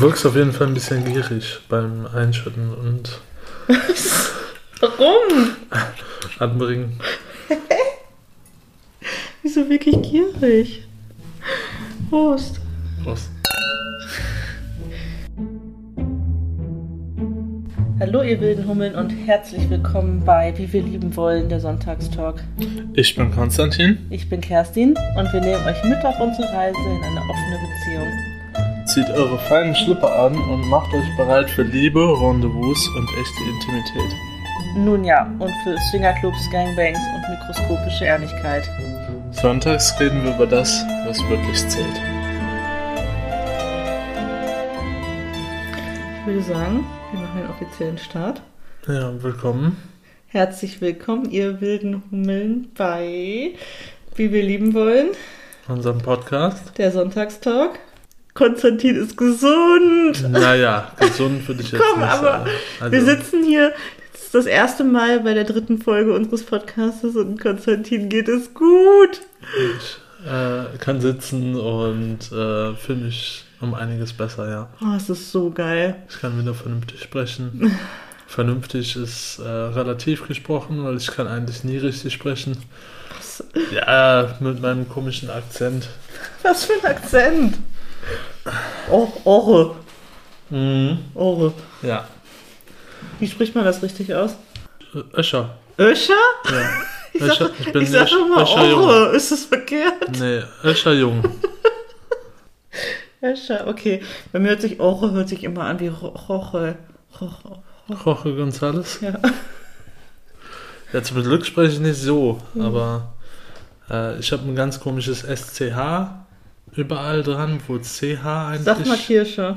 Du wirkst auf jeden Fall ein bisschen gierig beim Einschütten und Warum? Anbringen. Wieso wirklich gierig? Prost. Prost. Hallo ihr wilden Hummeln und herzlich willkommen bei Wie wir lieben wollen, der Sonntagstalk. Ich bin Konstantin. Ich bin Kerstin und wir nehmen euch mit auf unsere Reise in eine offene Beziehung. Zieht eure feinen Schlipper an und macht euch bereit für Liebe, Rendezvous und echte Intimität. Nun ja, und für Swingerclubs, Gangbangs und mikroskopische Ehrlichkeit. Sonntags reden wir über das, was wirklich zählt. Ich würde sagen, wir machen den offiziellen Start. Ja, willkommen. Herzlich willkommen, ihr wilden Hummeln, bei Wie wir lieben wollen, Unserem Podcast. der Sonntagstalk. Konstantin ist gesund. Naja, gesund würde ich jetzt Komm, nicht aber sagen. Also, Wir sitzen hier, das ist das erste Mal bei der dritten Folge unseres Podcasts und Konstantin geht es gut. ich äh, kann sitzen und äh, fühle mich um einiges besser, ja. Oh, es ist so geil. Ich kann wieder vernünftig sprechen. Vernünftig ist äh, relativ gesprochen, weil ich kann eigentlich nie richtig sprechen. Was, Ja, mit meinem komischen Akzent. was für ein Akzent. Oh, Orre, Mhm. Orre. Ja. Wie spricht man das richtig aus? Öscher. Öscher? Ja. Ich Öscher, sag, ich bin ich sag Ösch- immer Öscherjung. Orre. Ist das verkehrt? Nee, Öscherjung. Öscher, okay. Bei mir hört sich Orre hört sich immer an wie Ro- Roche. Roche. González. Ja. Ja, zum Glück spreche ich nicht so, aber äh, ich habe ein ganz komisches SCH überall dran, wo CH eigentlich Sag mal Kirsche.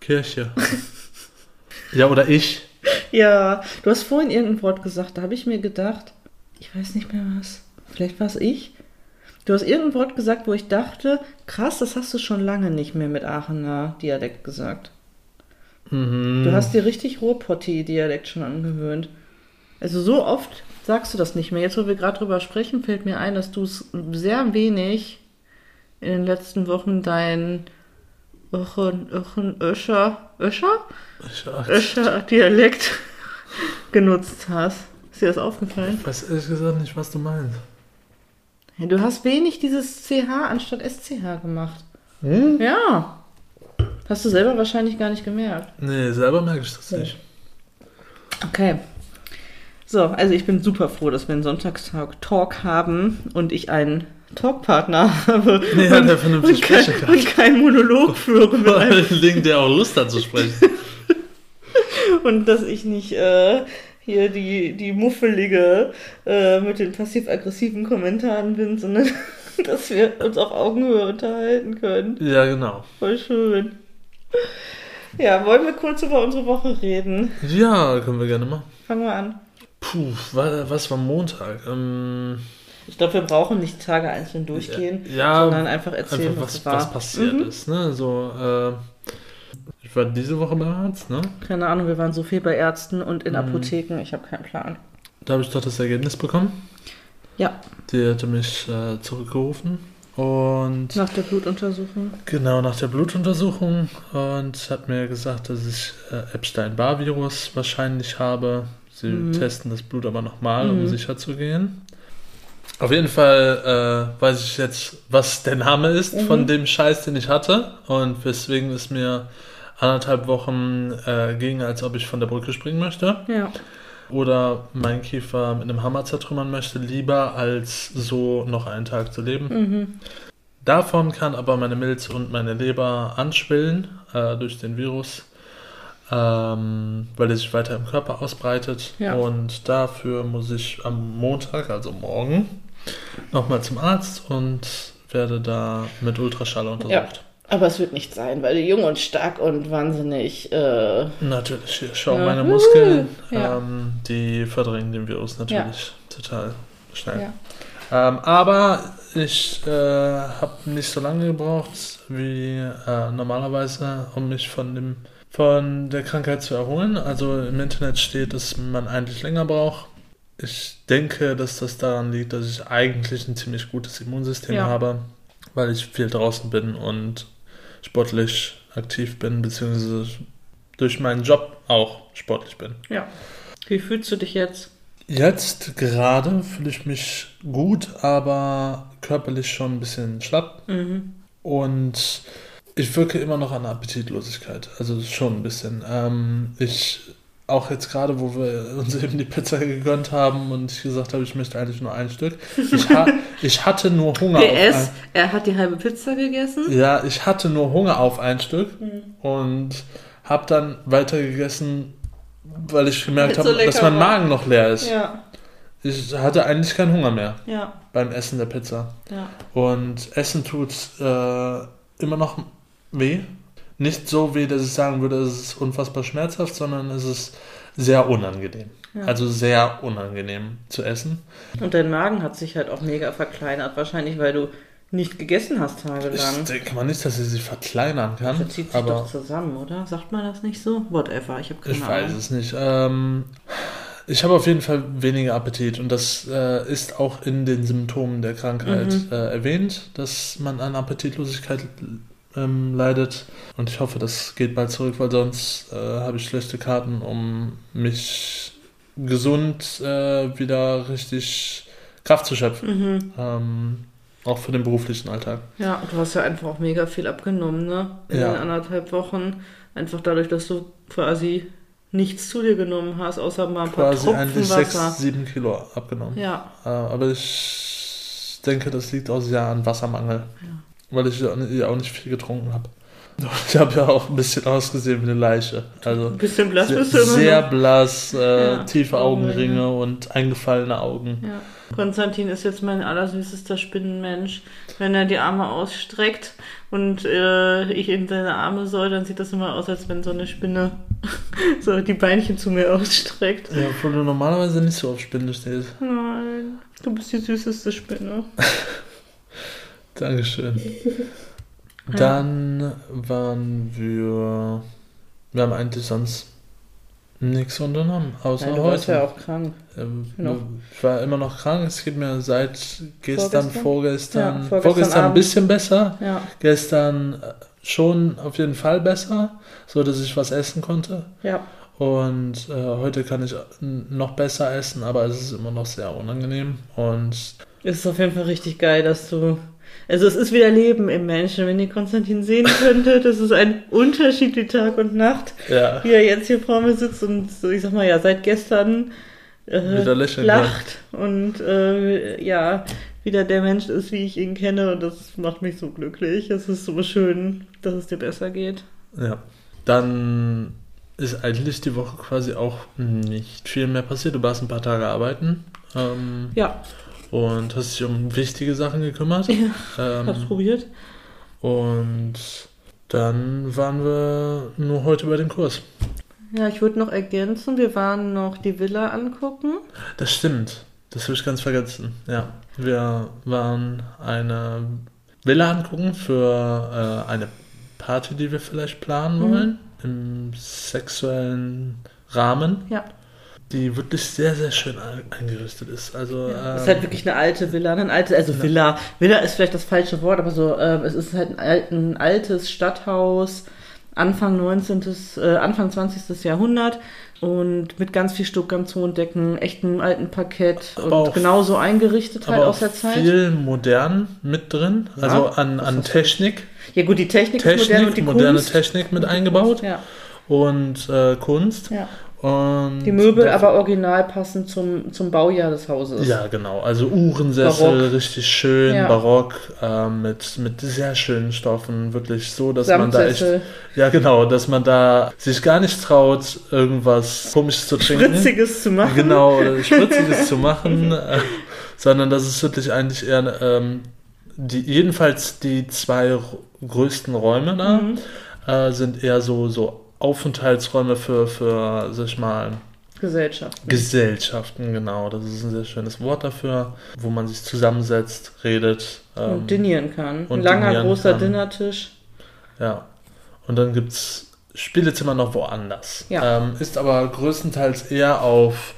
Kirche. ja, oder ich. Ja, du hast vorhin irgendein Wort gesagt, da habe ich mir gedacht, ich weiß nicht mehr was. Vielleicht war es ich. Du hast irgendein Wort gesagt, wo ich dachte, krass, das hast du schon lange nicht mehr mit Aachener Dialekt gesagt. Mhm. Du hast dir richtig Ruhrpotti-Dialekt schon angewöhnt. Also so oft sagst du das nicht mehr. Jetzt, wo wir gerade drüber sprechen, fällt mir ein, dass du es sehr wenig in den letzten Wochen dein Öchen, Öchen, Öscher, Öscher? ach, Öscher Dialekt genutzt hast. Ist dir das aufgefallen? ich weiß ehrlich gesagt nicht, was du meinst. Ja, du hast wenig dieses CH anstatt SCH gemacht. Hm? Ja. Hast du selber wahrscheinlich gar nicht gemerkt. Nee, selber merke ich das nicht. Okay. So, also ich bin super froh, dass wir einen Sonntagstag Talk haben und ich einen Talkpartner habe. Ja, und, der vernünftig und, kein, kann. und keinen Monolog führe Vor allen Dingen, der auch Lust hat zu sprechen. und dass ich nicht äh, hier die, die muffelige äh, mit den passiv-aggressiven Kommentaren bin, sondern dass wir uns auf Augenhöhe unterhalten können. ja, genau. Voll schön. Ja, wollen wir kurz über unsere Woche reden? Ja, können wir gerne machen. Fangen wir an. Puh, wa- was war Montag? Ähm, Ich glaube, wir brauchen nicht Tage einzeln durchgehen, ja, sondern einfach erzählen, einfach was, was, was passiert Mhm. ist. Ne? So, äh, ich war diese Woche beim Arzt, ne? Keine Ahnung, wir waren so viel bei Ärzten und in Mhm. Apotheken, ich habe keinen Plan. Da habe ich doch das Ergebnis bekommen. Ja, Die hatte mich äh, zurückgerufen. Und nach der Blutuntersuchung. genau nach der Blutuntersuchung und hat mir gesagt, dass ich äh, Epstein-Barr-Virus wahrscheinlich habe. Sie Mhm. testen das Blut aber nochmal, um Mhm. sicher zu gehen. Auf jeden Fall äh, weiß ich jetzt, was der Name ist Mhm. von dem Scheiß, den ich hatte und weswegen es mir anderthalb Wochen äh, ging, als ob ich von der Brücke springen möchte. Ja. oder meinen Kiefer mit einem Hammer zertrümmern möchte, lieber als so noch einen Tag zu leben. Mhm. Davon kann aber meine Milz und meine Leber anschwillen äh, durch den Virus, ähm, weil er sich weiter im Körper ausbreitet. Ja. Und dafür muss ich am Montag, also morgen, nochmal zum Arzt und werde da mit Ultraschall untersucht. Aber es wird nicht sein, weil du jung und stark und wahnsinnig. Äh, Natürlich, schau Ja. meine Muskeln, Ja. ähm, die verdrängen den Virus natürlich total schnell. ja. Ähm, aber ich äh, habe nicht so lange gebraucht wie äh, normalerweise, um mich von dem von der Krankheit zu erholen. Also im Internet steht, dass man eigentlich länger braucht. Ich denke, dass das daran liegt, dass ich eigentlich ein ziemlich gutes Immunsystem Ja. habe, weil ich viel draußen bin und sportlich aktiv bin, beziehungsweise durch meinen Job auch sportlich bin. Ja. Wie fühlst du dich jetzt? Jetzt gerade fühle ich mich gut, aber körperlich schon ein bisschen schlapp. Mhm. Und ich wirke immer noch an Appetitlosigkeit. Also schon ein bisschen. Ähm, ich, auch jetzt gerade, wo wir uns eben die Pizza gegönnt haben und ich gesagt habe, ich möchte eigentlich nur ein Stück. Ich, ha ich hatte nur Hunger auf PS, er hat die halbe Pizza gegessen. Ja, ich hatte nur Hunger auf ein Stück Mhm. und habe dann weiter gegessen, weil ich gemerkt es so habe, dass mein war. Magen noch leer ist. Ja, Ich hatte eigentlich keinen Hunger mehr ja, beim Essen der Pizza. ja. Und Essen tut äh, immer noch weh. Nicht so weh, dass ich sagen würde, es ist unfassbar schmerzhaft, sondern es ist sehr unangenehm. Ja. Also sehr unangenehm zu essen. Und dein Magen hat sich halt auch mega verkleinert, wahrscheinlich weil du nicht gegessen hast Ich tagelang. denke mal nicht, dass sie sich verkleinern kann. Das zieht sich doch zusammen, oder? Sagt man das nicht so? Whatever, ich habe keine Ich Ahnung. weiß es nicht. Ähm, ich habe auf jeden Fall weniger Appetit und das äh, ist auch in den Symptomen der Krankheit Mhm. äh, erwähnt, dass man an Appetitlosigkeit ähm, leidet. Und ich hoffe, das geht bald zurück, weil sonst äh, habe ich schlechte Karten, um mich gesund äh, wieder richtig Kraft zu schöpfen. Mhm. Ähm, auch für den beruflichen Alltag. Ja, du hast ja einfach auch mega viel abgenommen, ne? In Ja. den anderthalb Wochen. Einfach dadurch, dass du quasi nichts zu dir genommen hast, außer mal ein paar Quasi Tropfen eigentlich Wasser. 6, 7 Kilo abgenommen. Ja, Äh, aber ich denke, das liegt auch sehr an Wassermangel. Weil ich ja auch nicht- ja viel getrunken habe. Ich habe ja auch ein bisschen ausgesehen wie eine Leiche. Also ein bisschen blass sehr, bist du immer sehr noch. blass, äh, Ja, tiefe Augenringe. Augenringe und eingefallene Augen. Ja. Konstantin ist jetzt mein allersüßester Spinnenmensch. Wenn er die Arme ausstreckt und äh, ich in seine Arme soll, dann sieht das immer aus, als wenn so eine Spinne so die Beinchen zu mir ausstreckt. Ja, obwohl du normalerweise nicht so auf Spinde stehst. Nein, du bist die süßeste Spinne. Dankeschön. Dann waren wir. Wir haben eigentlich sonst nichts unternommen, außer Nein, du warst heute. ja auch krank. Ähm. Ich war immer noch krank. Es geht mir seit gestern, Vorgestern? vorgestern, Ja, vorgestern, vorgestern ein bisschen besser. Ja, Gestern äh, schon auf jeden Fall besser, so dass ich was essen konnte. ja. Und äh, heute kann ich noch besser essen, aber es ist immer noch sehr unangenehm. Und Es ist auf jeden Fall richtig geil, dass du. Also es ist wieder Leben im Menschen. Wenn ihr Konstantin sehen könntet, das ist ein Unterschied wie Tag und Nacht. ja, wie er jetzt hier vor mir sitzt und so, ich sag mal, ja, seit gestern äh, lächeln lacht und äh, ja, wieder der Mensch ist, wie ich ihn kenne und das macht mich so glücklich. Es ist so schön, dass es dir besser geht. ja. Dann ist eigentlich die Woche quasi auch nicht viel mehr passiert. Du warst ein paar Tage arbeiten ähm, Ja, und hast dich um wichtige Sachen gekümmert. Ja, ähm, hab's probiert. Und dann waren wir nur heute bei dem Kurs. Ja, ich würde noch ergänzen, wir waren noch die Villa angucken. Das stimmt. Das habe ich ganz vergessen. Ja. Wir waren eine Villa angucken für äh, eine Party, die wir vielleicht planen Mhm. wollen. Im sexuellen Rahmen. Ja. Die wirklich sehr, sehr schön ein- eingerichtet ist. Also, Ja, es ist ähm, halt wirklich eine alte Villa, ein alte, also. Villa. Villa ist vielleicht das falsche Wort, aber so, ähm, es ist halt ein, ein altes Stadthaus, Anfang 19., äh, Anfang 20. Jahrhundert und mit ganz viel Stuck am Zondecken, echtem alten Parkett und auch- genauso eingerichtet halt aus der Zeit. viel modern mit drin. Ja, Also an, an Technik. Ja gut, die Technik, ist modern Technik, und die moderne Kunst. Technik mit eingebaut Ja, und äh, Kunst. ja. Und Die Möbel aber original passend zum, zum Baujahr des Hauses. Ja, genau. Also Uhrensessel, Barock. richtig schön, Ja. barock, äh, mit, mit sehr schönen Stoffen. Wirklich so, dass man da echt. Ja, genau, dass man da sich gar nicht traut, irgendwas komisches zu trinken. Spritziges zu machen. Genau, Spritziges zu machen. Äh, sondern das ist wirklich eigentlich eher. Ähm, die, jedenfalls die zwei größten Räume da Mhm. äh, sind eher so, so Aufenthaltsräume für, für, sag ich mal, Gesellschaft. Gesellschaften, genau. Das ist ein sehr schönes Wort dafür, wo man sich zusammensetzt, redet. ähm, und dinieren kann. und Ein langer, großer kann. Dinnertisch. Ja. Und dann gibt es Spielezimmer noch woanders. Ja. Ähm, ist aber größtenteils eher auf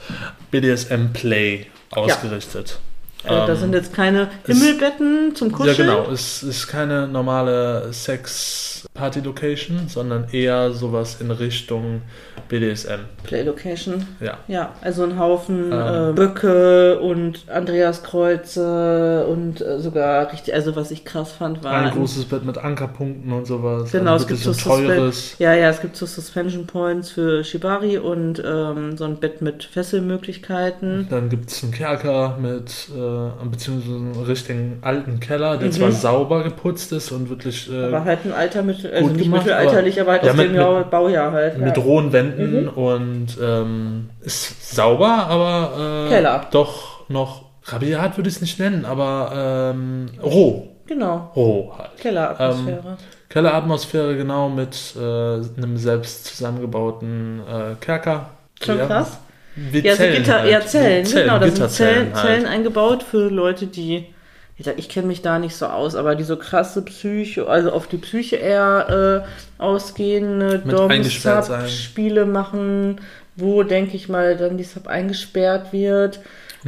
BDSM-Play ausgerichtet. Also da Ähm, sind jetzt keine Himmelbetten zum Kuscheln. Ja, genau. Es ist keine normale Sex-Party-Location, sondern eher sowas in Richtung BDSM. Playlocation. Ja. Ja, also ein Haufen Ähm. äh, Böcke und Andreaskreuze und äh, sogar richtig, also was ich krass fand, war Ein großes Bett mit Ankerpunkten und sowas. Genau, also es gibt so teures. Ja, ja, es gibt so Suspension Points für Shibari und ähm, so ein Bett mit Fesselmöglichkeiten. Dann gibt es einen Kerker mit, äh, beziehungsweise einen richtigen alten Keller, der Mhm. zwar sauber geputzt ist und wirklich äh, Aber halt ein alter Mittel, also nicht gemacht, mittelalterlich, aber, halt ja, aus mit- dem mit- Jahr, Baujahr halt. mit ja. rohen Wänden Mhm. und ähm, ist sauber, aber äh, doch noch rabiat würde ich es nicht nennen, aber ähm, roh. Genau, Roh halt. Kelleratmosphäre. Kelleratmosphäre, genau, mit äh, einem selbst zusammengebauten äh, Kerker. Schon Ja, krass. Wie Ja, so Zellen Gitter, halt. ja, Zellen, Wie genau. Da sind Zellen, halt. Zellen eingebaut für Leute, die. Ich, ich kenne mich da nicht so aus, aber die so krasse Psyche, also auf die Psyche eher äh, ausgehende sein. Dom-Sub-Spiele machen, wo, denke ich mal, dann die Sub eingesperrt wird.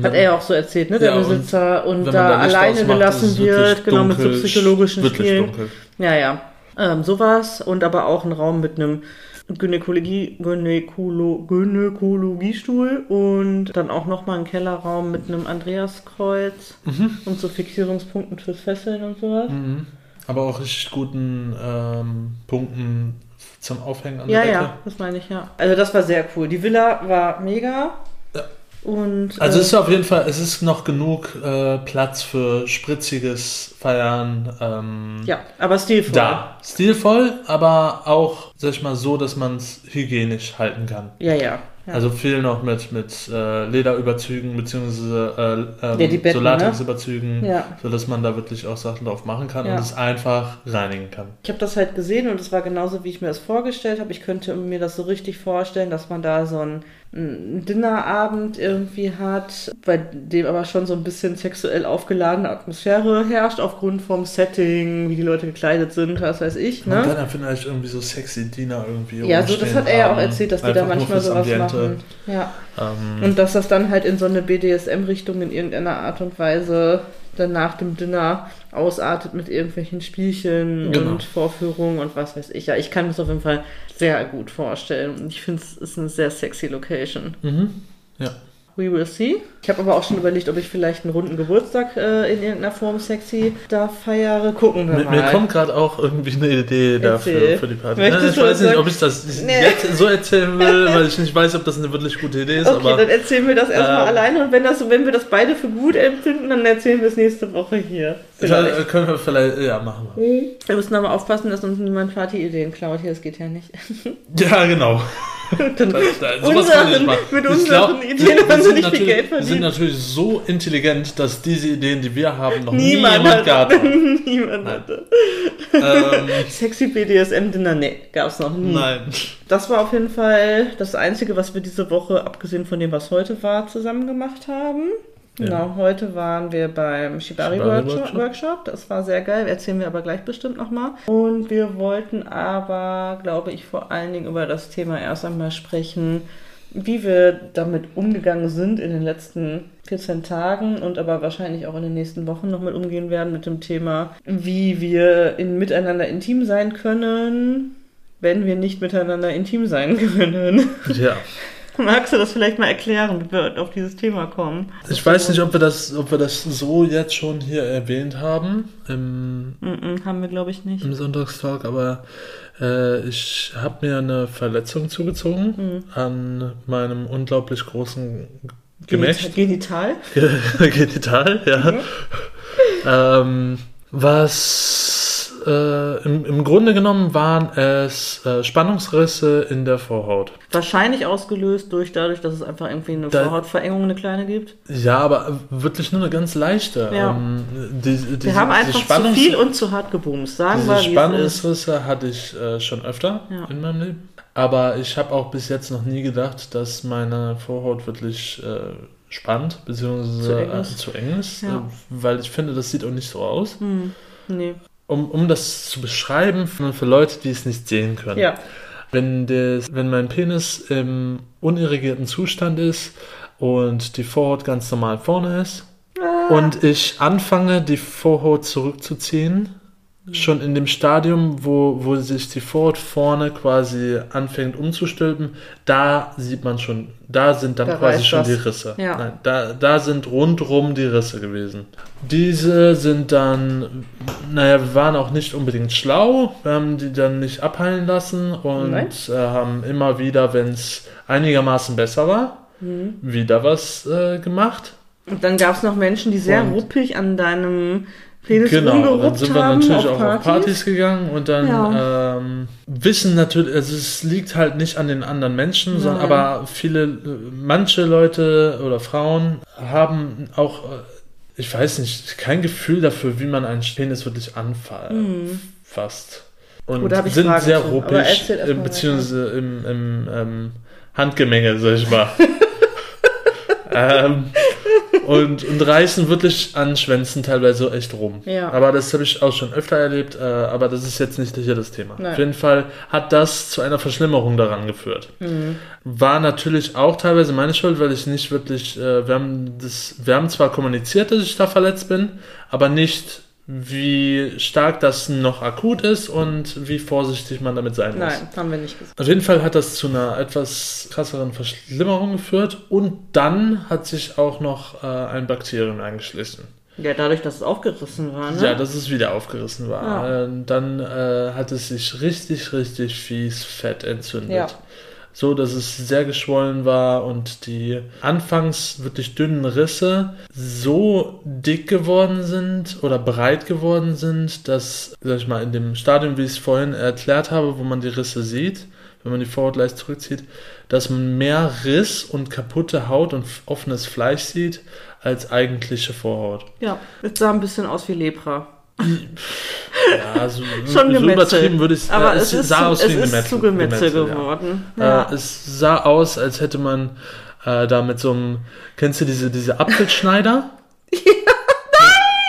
Hat er ja auch so erzählt, ne, der Ja, und Besitzer, und, man da alleine gelassen wird, genau, mit so dunkel, psychologischen Spielen. dunkel. Ja, ja. Ähm, sowas und aber auch ein Raum mit einem Gynäkologie, Gynäkolo, Gynäkologiestuhl und dann auch nochmal ein Kellerraum mit einem Andreaskreuz und so Fixierungspunkten fürs Fesseln und sowas. Mhm. Aber auch richtig guten ähm, Punkten zum Aufhängen an Ja, der Decke. ja, das meine ich, ja. Also das war sehr cool. Die Villa war mega. Und Also äh, es ist auf jeden Fall, es ist noch genug äh, Platz für spritziges Feiern. Ähm, ja, aber stilvoll. Da. Stilvoll, aber auch, sag ich mal, so, dass man es hygienisch halten kann. Ja, ja. ja. Also viel noch mit, mit äh, Lederüberzügen beziehungsweise äh, ähm, Ja, Betten, so Latexüberzügen, Ja. sodass man da wirklich auch Sachen drauf machen kann Ja. und es einfach reinigen kann. Ich habe das halt gesehen und es war genauso, wie ich mir das vorgestellt habe. Ich könnte mir das so richtig vorstellen, dass man da so einen, einen Dinnerabend irgendwie hat, bei dem aber schon so ein bisschen sexuell aufgeladene Atmosphäre herrscht, aufgrund vom Setting, wie die Leute gekleidet sind, was weiß ich. Ne? kann ja vielleicht irgendwie so sexy Diener irgendwie Ja, so das hat er ja auch erzählt, dass die da manchmal sowas Ambiente. machen. Ja. Ähm, Und dass das dann halt in so eine BDSM-Richtung in irgendeiner Art und Weise dann nach dem Dinner ausartet mit irgendwelchen Spielchen Genau. und Vorführungen und was weiß ich. Ja, ich kann mir das auf jeden Fall sehr gut vorstellen. Und ich finde, es ist eine sehr sexy Location. mhm. Ja. We will see. Ich habe aber auch schon überlegt, ob ich vielleicht einen runden Geburtstag äh, in irgendeiner Form sexy da feiere. Gucken wir Mir, mal. mir kommt gerade auch irgendwie eine Idee dafür für die Party. Möchtest Nein, ich weiß das nicht, ob ich das Nee. jetzt so erzählen will, weil ich nicht weiß, ob das eine wirklich gute Idee ist. Okay, aber dann erzählen wir das erstmal Ähm, alleine und wenn, das, wenn wir das beide für gut empfinden, dann erzählen wir es nächste Woche hier. Vielleicht. Vielleicht. können wir vielleicht, ja, machen wir. Wir müssen aber aufpassen, dass uns niemand Partyideen klaut. Hier, das geht ja nicht. Ja, genau. Dann Da, da, sowas kann ich unseren, machen. mit unseren glaub, Ideen haben sie nicht viel Geld Wir sind natürlich so intelligent, dass diese Ideen, die wir haben, noch Niemand, nie jemand hat, gehabt hat. niemand hatte. ähm, Sexy BDSM-Dinner, nee, gab's noch nie. nein. Das war auf jeden Fall das Einzige, was wir diese Woche, abgesehen von dem, was heute war, zusammen gemacht haben. Ja. Genau, heute waren wir beim Shibari, Shibari Workshop, Workshop. Workshop. Das war sehr geil. Erzählen wir aber gleich bestimmt nochmal. Und wir wollten aber, glaube ich, vor allen Dingen über das Thema erst einmal sprechen, wie wir damit umgegangen sind in den letzten 14 Tagen und aber wahrscheinlich auch in den nächsten Wochen noch mit umgehen werden mit dem Thema, wie wir in, miteinander intim sein können, wenn wir nicht miteinander intim sein können. Ja. Magst du das vielleicht mal erklären, wie wir auf dieses Thema kommen? Ich weiß nicht, ob wir das, ob wir das so jetzt schon hier erwähnt haben im, Mm-mm, haben wir, glaube ich, nicht. im Sonntagstalk, aber äh, ich habe mir eine Verletzung zugezogen Mhm. an meinem unglaublich großen Gemächt. Genital? Genital, ja. Ähm, was äh, im, im Grunde genommen waren es äh, Spannungsrisse in der Vorhaut. Wahrscheinlich ausgelöst durch dadurch, dass es einfach irgendwie eine Da- Vorhautverengung, eine kleine gibt. Ja, aber wirklich nur eine ganz leichte. Ja. Ähm, die, diese, Wir haben einfach zu viel und zu hart gebumst. Sagen Diese wir. Spannungsrisse hatte ich äh, schon öfter Ja. in meinem Leben. Aber ich habe auch bis jetzt noch nie gedacht, dass meine Vorhaut wirklich äh, spannt, beziehungsweise Zu eng äh, ist. zu eng ist, Ja. äh, weil ich finde, das sieht auch nicht so aus. Hm, nee. Um, um das zu beschreiben für, Leute, die es nicht sehen können. Ja. Wenn, des, wenn mein Penis im unirrigierten Zustand ist und die Vorhaut ganz normal vorne ist, Ah, und ich anfange, die Vorhaut zurückzuziehen, schon in dem Stadium, wo, wo sich die Vorhaut vorne quasi anfängt umzustülpen, da sieht man schon, da sind dann Da quasi schon was. die Risse. Ja. Nein, da, da sind rundrum die Risse gewesen. Diese sind dann, naja, wir waren auch nicht unbedingt schlau, wir haben die dann nicht abheilen lassen und Nein. äh, haben immer wieder, wenn es einigermaßen besser war, Mhm. wieder was äh, gemacht. Und dann gab es noch Menschen, die sehr Und- ruppig an deinem Penis Genau, dann sind wir natürlich auf auch Partys. auf Partys gegangen und dann Ja. ähm, wissen natürlich, also es liegt halt nicht an den anderen Menschen, sondern Nein. aber viele, manche Leute oder Frauen haben auch, äh, ich weiß nicht, kein Gefühl dafür, wie man einen Penis wirklich anfasst. Und Gut, sind Fragen sehr ruppig, beziehungsweise im, im ähm, Handgemenge, sag ich mal. ähm, und, und reißen wirklich an Schwänzen teilweise echt rum. Ja. Aber das habe ich auch schon öfter erlebt, äh, aber das ist jetzt nicht hier das Thema. Nein. Auf jeden Fall hat das zu einer Verschlimmerung daran geführt. Mhm. War natürlich auch teilweise meine Schuld, weil ich nicht wirklich, äh, wir haben das, wir haben zwar kommuniziert, dass ich da verletzt bin, aber nicht wie stark das noch akut ist und wie vorsichtig man damit sein muss. Nein, haben wir nicht gesagt. Auf jeden Fall hat das zu einer etwas krasseren Verschlimmerung geführt und dann hat sich auch noch äh, ein Bakterium eingeschlichen. Ja, dadurch, dass es aufgerissen war, ne? Ja, dass es wieder aufgerissen war. Ja. Äh, dann äh, hat es sich richtig, richtig fies fett entzündet. Ja. So, dass es sehr geschwollen war und die anfangs wirklich dünnen Risse so dick geworden sind oder breit geworden sind, dass, sag ich mal, in dem Stadium, wie ich es vorhin erklärt habe, wo man die Risse sieht, wenn man die Vorhaut leicht zurückzieht, dass man mehr Riss und kaputte Haut und offenes Fleisch sieht als eigentliche Vorhaut. Ja, es sah ein bisschen aus wie Lepra. Ja, so, Schon so übertrieben würde ich Aber äh, es, ist, sah zu, aus es wie ein ist Gemetzel, Gemetzel Gemetzel, ja. geworden. Ja. Äh, es sah aus, als hätte man äh, da mit so einem, kennst du diese, diese Apfelschneider?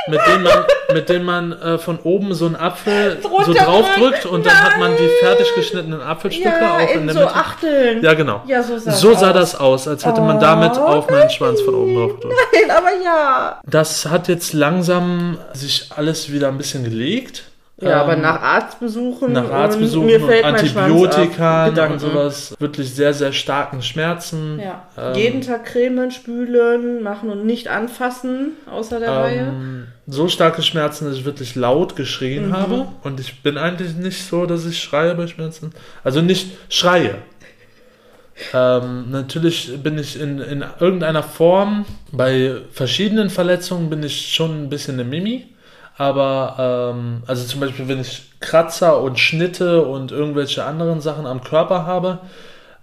Mit dem man, mit dem man äh, von oben so einen Apfel so Runterdrückt. draufdrückt und dann hat man die fertig geschnittenen Apfelstücke ja, auch in in der so Mitte. Achteln. Ja, genau. Ja, so sah, So sah das aus, als hätte man damit Oh, auf meinen Schwanz von oben drauf gedrückt. Nein, aber ja. Das hat jetzt langsam sich alles wieder ein bisschen gelegt. Ja, aber Ähm, nach Arztbesuchen, nach und Arztbesuchen mir und Schwanz Antibiotika ab. und sowas. Wirklich sehr, sehr starken Schmerzen. Ja. Ähm, Jeden Tag cremen, spülen, machen und nicht anfassen, außer der Reihe. ähm, so starke Schmerzen, dass ich wirklich laut geschrien Mhm. habe. Und ich bin eigentlich nicht so, dass ich schreie bei Schmerzen. Also nicht schreie. Ähm, natürlich bin ich in, in irgendeiner Form, bei verschiedenen Verletzungen bin ich schon ein bisschen eine Mimi. Aber, ähm, also zum Beispiel, wenn ich Kratzer und Schnitte und irgendwelche anderen Sachen am Körper habe,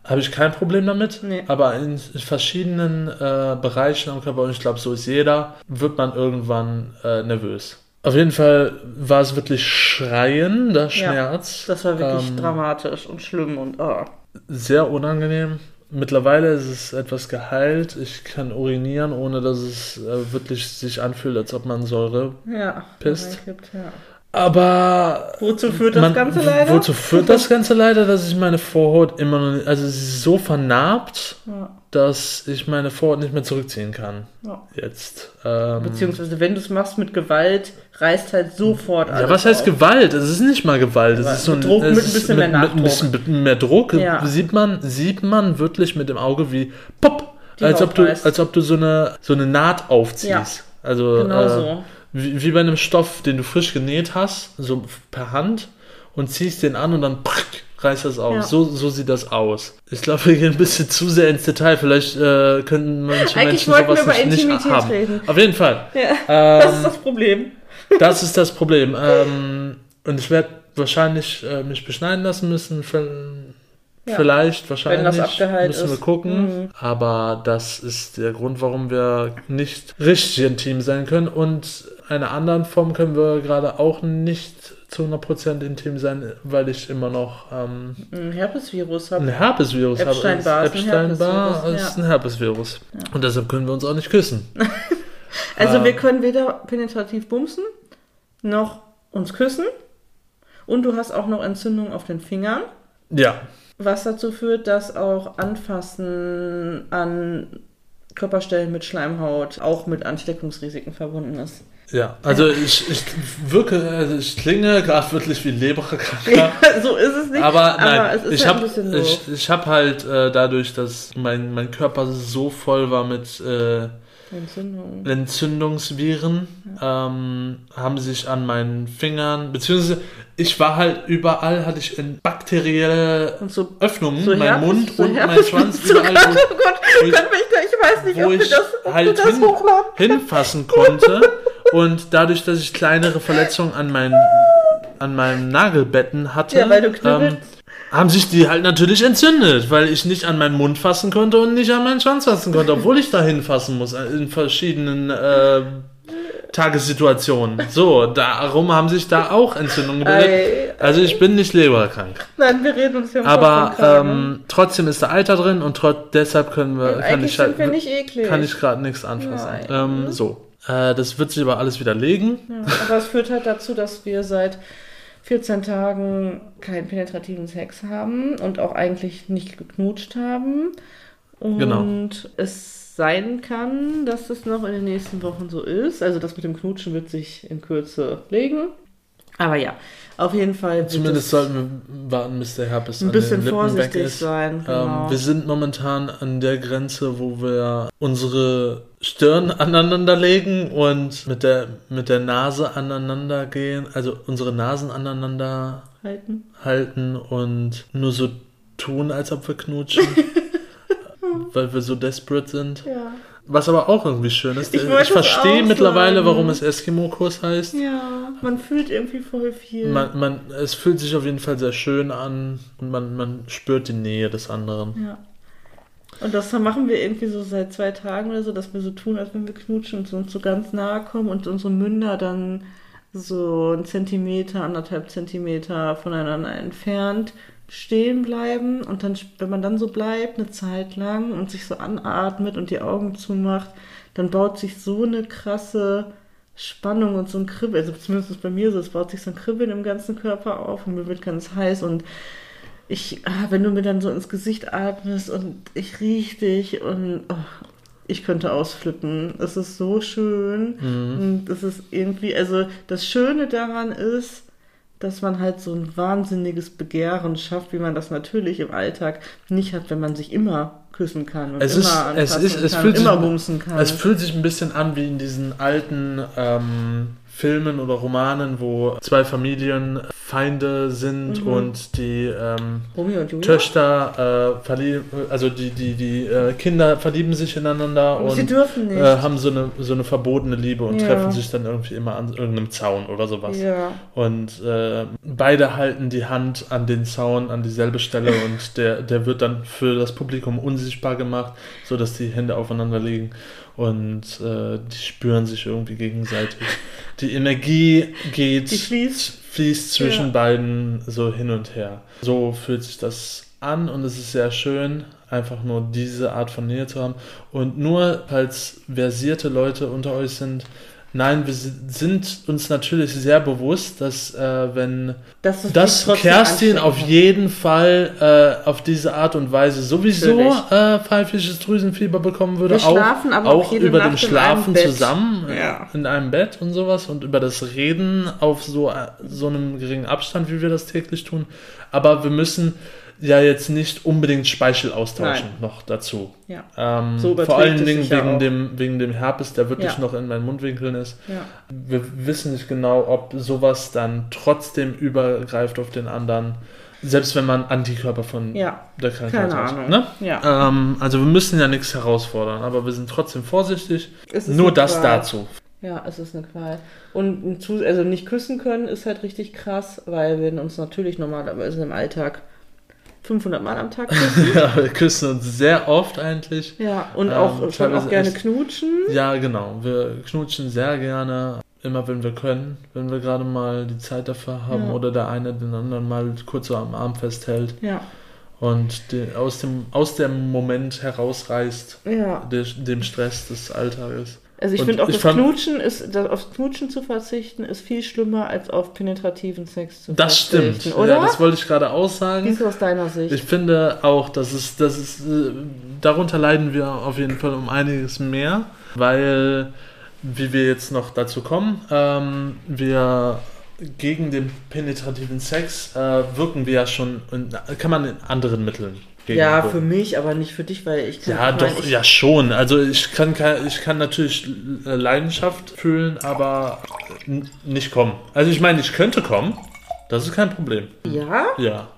habe ich kein Problem damit. Nee. Aber in verschiedenen äh, Bereichen am Körper, und ich glaube, so ist jeder, wird man irgendwann äh, nervös. Auf jeden Fall war es wirklich Schreien, der Schmerz. Das war wirklich Ähm, dramatisch und schlimm und oh. Sehr unangenehm. Mittlerweile ist es etwas geheilt. Ich kann urinieren, ohne dass es äh, wirklich sich anfühlt, als ob man Säure. Ja. Pisst. Gibt, ja. Aber Wozu führt das man- Ganze leider? Wozu führt das Ganze leider, dass ich meine Vorhaut immer noch nicht, also sie ist so vernarbt, Ja. dass ich meine Vorhaut nicht mehr zurückziehen kann. Ja. Jetzt. Ähm, Beziehungsweise, wenn du es machst mit Gewalt, reißt halt sofort alles ja, was heißt auf. Gewalt? Es ist nicht mal Gewalt. Es ist so ein, mit Druck, mit ein bisschen mit, mehr Mit ein bisschen mehr Druck. Ja. Sieht man, sieht man wirklich mit dem Auge wie pop, Die als ob du, als ob du so eine, so eine Naht aufziehst. Also, Genau äh, so. Wie, wie bei einem Stoff, den du frisch genäht hast, so per Hand und ziehst den an und dann prick, reißt das auf. Ja. So, so sieht das aus. Ich glaube, wir gehen ein bisschen zu sehr ins Detail. Vielleicht äh, könnten manche Eigentlich Menschen sowas wir über nicht, nicht Intimität haben. reden. Auf jeden Fall. Ja, das ist Ähm, das Problem. das ist das Problem. Ähm, und ich werde wahrscheinlich äh, mich beschneiden lassen müssen. Ja. Vielleicht, wahrscheinlich. Wenn das abgeheilt müssen wir ist. gucken. Mhm. Aber das ist der Grund, warum wir nicht richtig intim sein können. Und einer anderen Form können wir gerade auch nicht zu 100% intim sein, weil ich immer noch ähm, Ein Herpesvirus habe. ein Herpesvirus habe. Epstein-Barr ist ein Epstein-Barr Herpesvirus, ist ein Herpesvirus. Und deshalb können wir uns auch nicht küssen. Also Ähm. wir können weder penetrativ bumsen, noch uns küssen. Und du hast auch noch Entzündung auf den Fingern, Ja, was dazu führt, dass auch Anfassen an Körperstellen mit Schleimhaut auch mit Ansteckungsrisiken verbunden ist. Ja, also ich, ich wirke, also ich klinge gerade wirklich wie Leberkranker. Ja, so ist es nicht. Aber nein, es ist ich halt habe ein bisschen ich, so. ich hab halt äh, dadurch, dass mein, mein Körper so voll war mit äh, Entzündung. Entzündungsviren, ähm, haben sich an meinen Fingern, beziehungsweise ich war halt überall, hatte ich in bakterielle so, Öffnungen, so mein Mund so und mein Schwanz, überall, Oh wo, Gott, wo ich- ich weiß nicht, wo ob ich das, ob halt das hin- hinfassen konnte. Und dadurch, dass ich kleinere Verletzungen an meinen an meinem Nagelbetten hatte, Ja, weil du knüppelst. ähm, haben sich die halt natürlich entzündet, weil ich nicht an meinen Mund fassen konnte und nicht an meinen Schwanz fassen konnte, obwohl ich da hinfassen muss äh, in verschiedenen äh, Tagessituationen. So, darum haben sich da auch Entzündungen gebildet. Also ich bin nicht leberkrank. Nein, wir reden uns im Aber ähm, trotzdem ist da Alter drin und deshalb können wir, kann ich halt, wir kann ich gerade nichts anfassen. Ähm, so. Äh, das wird sich aber alles widerlegen. Ja, aber es führt halt dazu, dass wir seit 14 Tagen keinen penetrativen Sex haben und auch eigentlich nicht geknutscht haben. Und Genau. es sein kann, dass es noch in den nächsten Wochen so ist. Also das mit dem Knutschen wird sich in Kürze legen. Aber ja, auf jeden Fall Zumindest es sollten wir warten, bis der Herpes ein bisschen vorsichtig ist. sein. Genau. Ähm, wir sind momentan an der Grenze, wo wir unsere Stirn aneinander legen und mit der, mit der Nase aneinander gehen, also unsere Nasen aneinander halten. halten und nur so tun, als ob wir knutschen. weil wir so desperate sind. Ja. Was aber auch irgendwie schön ist. Ich Ich, wollte es verstehe mittlerweile, warum es Eskimo-Kurs heißt. Ja, man fühlt irgendwie voll viel. Man, man, es fühlt sich auf jeden Fall sehr schön an und man, man spürt die Nähe des anderen. Ja. Und das machen wir irgendwie so seit zwei Tagen oder so, dass wir so tun, als wenn wir knutschen und so uns so ganz nahe kommen und unsere Münder dann so einen Zentimeter, anderthalb Zentimeter voneinander entfernt stehen bleiben. Und dann, wenn man dann so bleibt, eine Zeit lang und sich so anatmet und die Augen zumacht, dann baut sich so eine krasse Spannung und so ein Kribbeln, also zumindest bei mir so, es baut sich so ein Kribbeln im ganzen Körper auf und mir wird ganz heiß und ich, ah, wenn du mir dann so ins Gesicht atmest und ich riech dich und oh, ich könnte ausflippen. Es ist so schön. Und es ist irgendwie, also das Schöne daran ist, dass man halt so ein wahnsinniges Begehren schafft, wie man das natürlich im Alltag nicht hat, wenn man sich immer küssen kann und Es immer ist- es anfassen ist- es kann, fühlt sich- bumsen kann. Es fühlt sich ein bisschen an wie in diesen alten ähm, Filmen oder Romanen, wo zwei Familien Feinde sind Mhm. und die ähm. Töchter, äh, verlieben, also die, die, die äh, Kinder verlieben sich ineinander Und sie und dürfen nicht. äh, haben so eine, so eine verbotene Liebe und Ja. treffen sich dann irgendwie immer an irgendeinem Zaun oder sowas. ja. Und äh, beide halten die Hand an den Zaun an dieselbe Stelle und der, der wird dann für das Publikum unsichtbar gemacht, sodass die Hände aufeinander liegen und äh, die spüren sich irgendwie gegenseitig. Die Energie geht, Die fließt. fließt zwischen Ja. beiden so hin und her. So fühlt sich das an und es ist sehr schön, einfach nur diese Art von Nähe zu haben. Und nur falls versierte Leute unter euch sind, nein, wir si- sind uns natürlich sehr bewusst, dass äh, wenn Das, ist dass Kerstin auf jeden Fall äh, auf diese Art und Weise sowieso äh, pfeifisches Drüsenfieber bekommen würde. Wir schlafen aber auch auch jede über Nacht dem Schlafen zusammen Ja. in einem Bett und sowas und über das Reden auf so, äh, so einem geringen Abstand, wie wir das täglich tun. Aber wir müssen ja jetzt nicht unbedingt Speichel austauschen Nein. noch dazu. Ja. Ähm, So vor allen Dingen ja wegen dem, wegen dem Herpes, der wirklich Ja. noch in meinen Mundwinkeln ist. Ja. Wir wissen nicht genau, ob sowas dann trotzdem übergreift auf den anderen, selbst wenn man Antikörper von der Krankheit keine hat. Ahnung. Ne? Ja. Ähm, also wir müssen ja nichts herausfordern, aber wir sind trotzdem vorsichtig. Nur das Qual. dazu. Ja, es ist eine Qual. Und also nicht küssen können ist halt richtig krass, weil wir uns natürlich normalerweise im Alltag 500 Mal am Tag küssen. Ja, wir küssen uns sehr oft eigentlich. ja, und Ähm, auch schon teilweise auch gerne echt. knutschen. Ja, genau. Wir knutschen sehr gerne, immer wenn wir können, wenn wir gerade mal die Zeit dafür haben Ja. oder der eine den anderen mal kurz so am Arm festhält Ja, und den, aus, dem, aus dem Moment herausreißt, ja. der, dem Stress des Alltages. Also ich finde auch, ich das Knutschen ist, das, auf Knutschen zu verzichten, ist viel schlimmer, als auf penetrativen Sex zu Das verzichten. stimmt. Oder? Ja, das wollte ich gerade Wie aussagen. ist es aus deiner Sicht? Ich finde auch, dass es, dass es, äh, darunter leiden wir auf jeden Fall um einiges mehr, weil, wie wir jetzt noch dazu kommen, ähm, wir gegen den penetrativen Sex äh, wirken wir ja schon, in, kann man in anderen Mitteln ja, für mich, aber nicht für dich, weil ich kann. Ja, doch, mein, ich, ja schon. Also ich kann, ich kann natürlich äh, Leidenschaft fühlen, aber n- nicht kommen. Also ich meine, ich könnte kommen. Das ist kein Problem. Ja? Ja.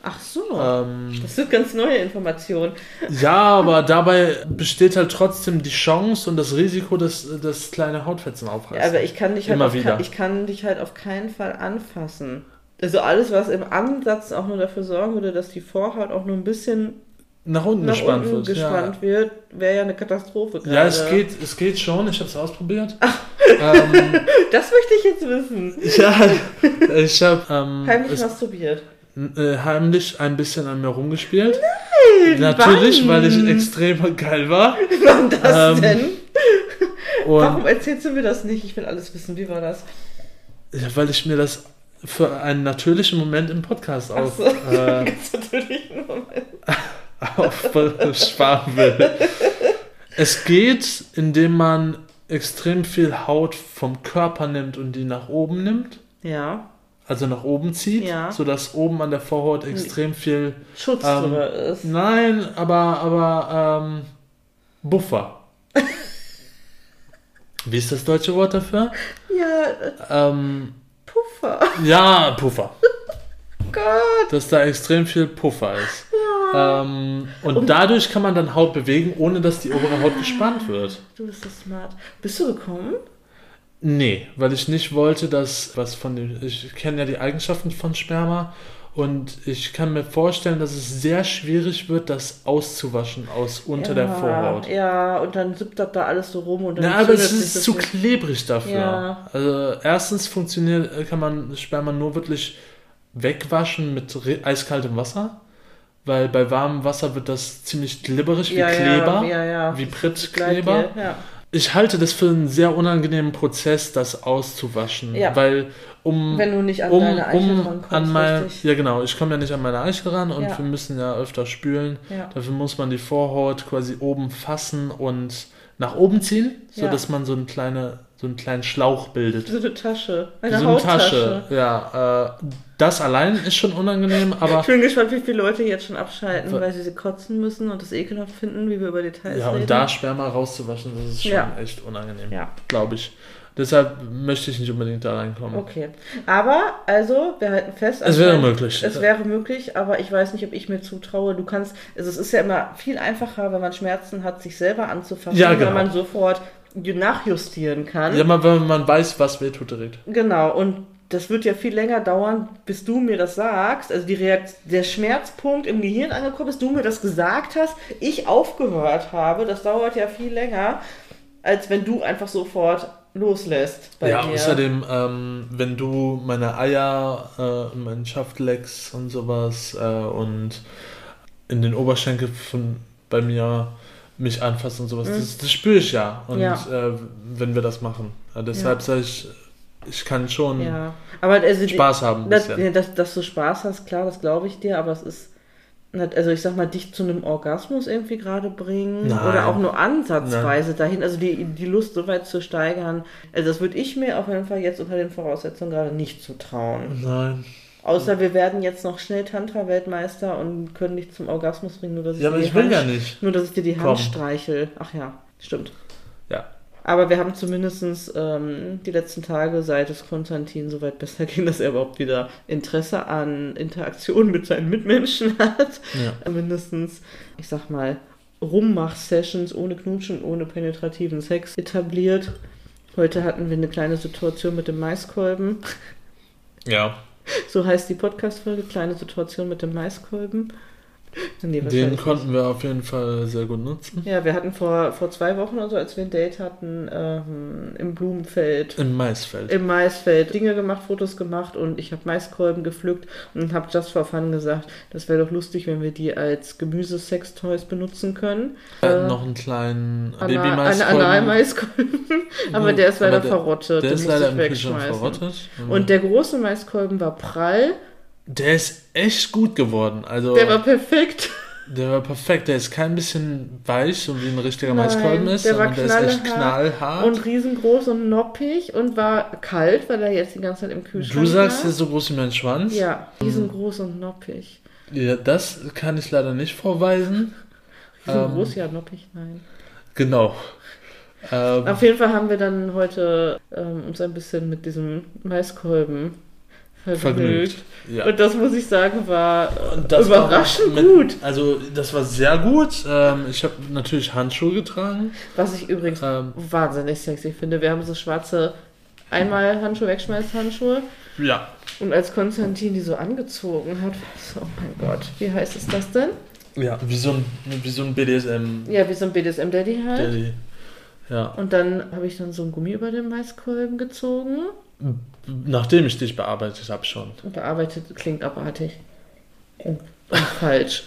Ach so. Ähm, das sind ganz neue Informationen. ja, aber dabei besteht halt trotzdem die Chance und das Risiko, dass, dass kleine Hautfetzen Ja, aufreißen. aber ich kann dich halt Immer wieder. Ich kann dich halt auf keinen Fall anfassen. Also alles, was im Ansatz auch nur dafür sorgen würde, dass die Vorhaut auch nur ein bisschen nach unten nach gespannt unten wird. gespannt wird, wäre ja eine Katastrophe Ja. ja, es geht, es geht schon. Ich habe es ausprobiert. ähm, Das möchte ich jetzt wissen. ja, ich habe ähm, Heimlich es- masturbiert. äh, heimlich ein bisschen an mir rumgespielt. Nein, Natürlich, wann? weil ich extrem geil war. Wann das Ähm, denn? Warum erzählst du mir das nicht? Ich will alles wissen. Wie war das? ja, weil ich mir das für einen natürlichen Moment im Podcast auf, so. äh, aufsparen will. Es geht, indem man extrem viel Haut vom Körper nimmt und die nach oben nimmt, Ja, also nach oben zieht, Ja. sodass oben an der Vorhaut extrem viel. Schutz Ähm, drüber ist. Nein, aber, aber ähm, Buffer. Wie ist das deutsche Wort dafür? Ja, äh, Ähm, Puffer. ja, Puffer. Gott. Dass da extrem viel Puffer ist. Ähm, und dadurch kann man dann Haut bewegen, ohne dass die obere Haut gespannt wird. Du bist so smart. Bist du gekommen? Nee, weil ich nicht wollte, dass was von dem. Ich kenne ja die Eigenschaften von Sperma und ich kann mir vorstellen, dass es sehr schwierig wird, das auszuwaschen aus unter der Vorhaut. Ja, und dann sippt das da alles so rum und dann Na, aber es ist zu nicht. klebrig dafür. Ja. Also erstens funktioniert, kann man Sperma nur wirklich wegwaschen mit eiskaltem Wasser, weil bei warmem Wasser wird das ziemlich glibberig wie ja, Kleber, Ja, ja, ja. wie Prittkleber. Ja. Ich halte das für einen sehr unangenehmen Prozess, das auszuwaschen, Ja. weil um Wenn du nicht an um, deine Eichel um rankommst, an mein, richtig. ja genau, ich komme ja nicht an meine Eichel ran und Ja. wir müssen ja öfter spülen. Ja. Dafür muss man die Vorhaut quasi oben fassen und nach oben ziehen, Ja. sodass man so, eine kleine, so einen kleinen Schlauch bildet. So eine Tasche. Eine so eine Hauttasche. Tasche. Ja, äh, das allein ist schon unangenehm, aber Ich bin gespannt, wie viele Leute jetzt schon abschalten, weil sie sie kotzen müssen und das ekelhaft finden, wie wir über Details ja, reden. und da Sperma rauszuwaschen, das ist schon Ja. echt unangenehm, Ja, glaube ich. Deshalb möchte ich nicht unbedingt da reinkommen. okay. Aber, also, wir halten fest. Es wäre anscheinend- möglich. Es wäre möglich, aber ich weiß nicht, ob ich mir zutraue. Du kannst, also es ist ja immer viel einfacher, wenn man Schmerzen hat, sich selber anzufassen, Ja, genau. man sofort nachjustieren kann. Ja, wenn man weiß, was weh tut direkt. Genau, und das wird ja viel länger dauern, bis du mir das sagst. Also die Reakt der Schmerzpunkt im Gehirn angekommen ist, du mir das gesagt hast, ich aufgehört habe. Das dauert ja viel länger, als wenn du einfach sofort loslässt bei ja, dir. außerdem, ähm, wenn du meine Eier, äh, meinen Schaft leckst und sowas äh, und in den Oberschenkel von, bei mir mich anfasst und sowas, das, das spüre ich ja. Und Mhm. Ja. Äh, wenn wir das machen. Äh, deshalb Ja. sage ich, ich kann schon ja, aber also Spaß haben Das, ja, dass, du Spaß hast, klar, das glaube ich dir, aber es ist, also ich sag mal, dich zu einem Orgasmus irgendwie gerade bringen Nein. oder auch nur ansatzweise dahin, also die, die Lust so weit zu steigern, also das würde ich mir auf jeden Fall jetzt unter den Voraussetzungen gerade nicht zutrauen. Nein. Außer wir werden jetzt noch schnell Tantra-Weltmeister und können dich zum Orgasmus bringen, nur dass ich, Ja, aber dir die ich will Hand, ja nicht. nur dass ich dir die Hand Komm. streichel. Ach ja, stimmt. Aber wir haben zumindest ähm, die letzten Tage, seit es Konstantin so weit besser ging, dass er überhaupt wieder Interesse an Interaktion mit seinen Mitmenschen hat. Ja. Mindestens, ich sag mal, Rummach-Sessions ohne Knutschen, ohne penetrativen Sex etabliert. Heute hatten wir eine kleine Situation mit dem Maiskolben. Ja. So heißt die Podcast-Folge, kleine Situation mit dem Maiskolben. Nee, Den konnten wir auf jeden Fall sehr gut nutzen. Ja, wir hatten vor, vor zwei Wochen oder so, als wir ein Date hatten, ähm, im Blumenfeld, Im Maisfeld. im Maisfeld Dinge gemacht, Fotos gemacht und ich habe Maiskolben gepflückt und habe just for fun gesagt, das wäre doch lustig, wenn wir die als Gemüsesextoys benutzen können. Wir hatten Äh, noch einen kleinen Babymaiskolben. Analmaiskolben. Aber der ist leider der- verrottet. Der ist leider im wegschmeißen. verrottet. Und der große Maiskolben war prall. Der ist echt gut geworden. Also Der war perfekt. der war perfekt. Der ist kein bisschen weich, so wie ein richtiger Nein, Maiskolben ist, der war sondern der ist echt knallhart. Und riesengroß und noppig und war kalt, weil er jetzt die ganze Zeit im Kühlschrank du sagst, der war. ist so groß wie mein Schwanz. Ja, riesengroß und noppig. Ja, das kann ich leider nicht vorweisen. Riesengroß, Ähm. ja, noppig, nein. Genau. Ähm, Auf jeden Fall haben wir dann heute ähm, uns ein bisschen mit diesem Maiskolben vergnügt. Ja. Und das muss ich sagen, war äh, Und das überraschend war mit- gut. Also das war sehr gut. Ähm, ich habe natürlich Handschuhe getragen. Was ich übrigens Ähm, wahnsinnig sexy finde. Wir haben so schwarze einmal Handschuhe, Wegschmeißhandschuhe. ja. Und als Konstantin die so angezogen hat, war ich so, oh mein Gott, wie heißt es das denn? Ja, wie so ein, wie so ein BDSM. Ja, wie so ein BDSM-Daddy halt. Daddy. Ja. Und dann habe ich dann so ein Gummi über den Maiskolben gezogen. Nachdem ich dich bearbeitet habe schon. Bearbeitet klingt abartig. Und, falsch.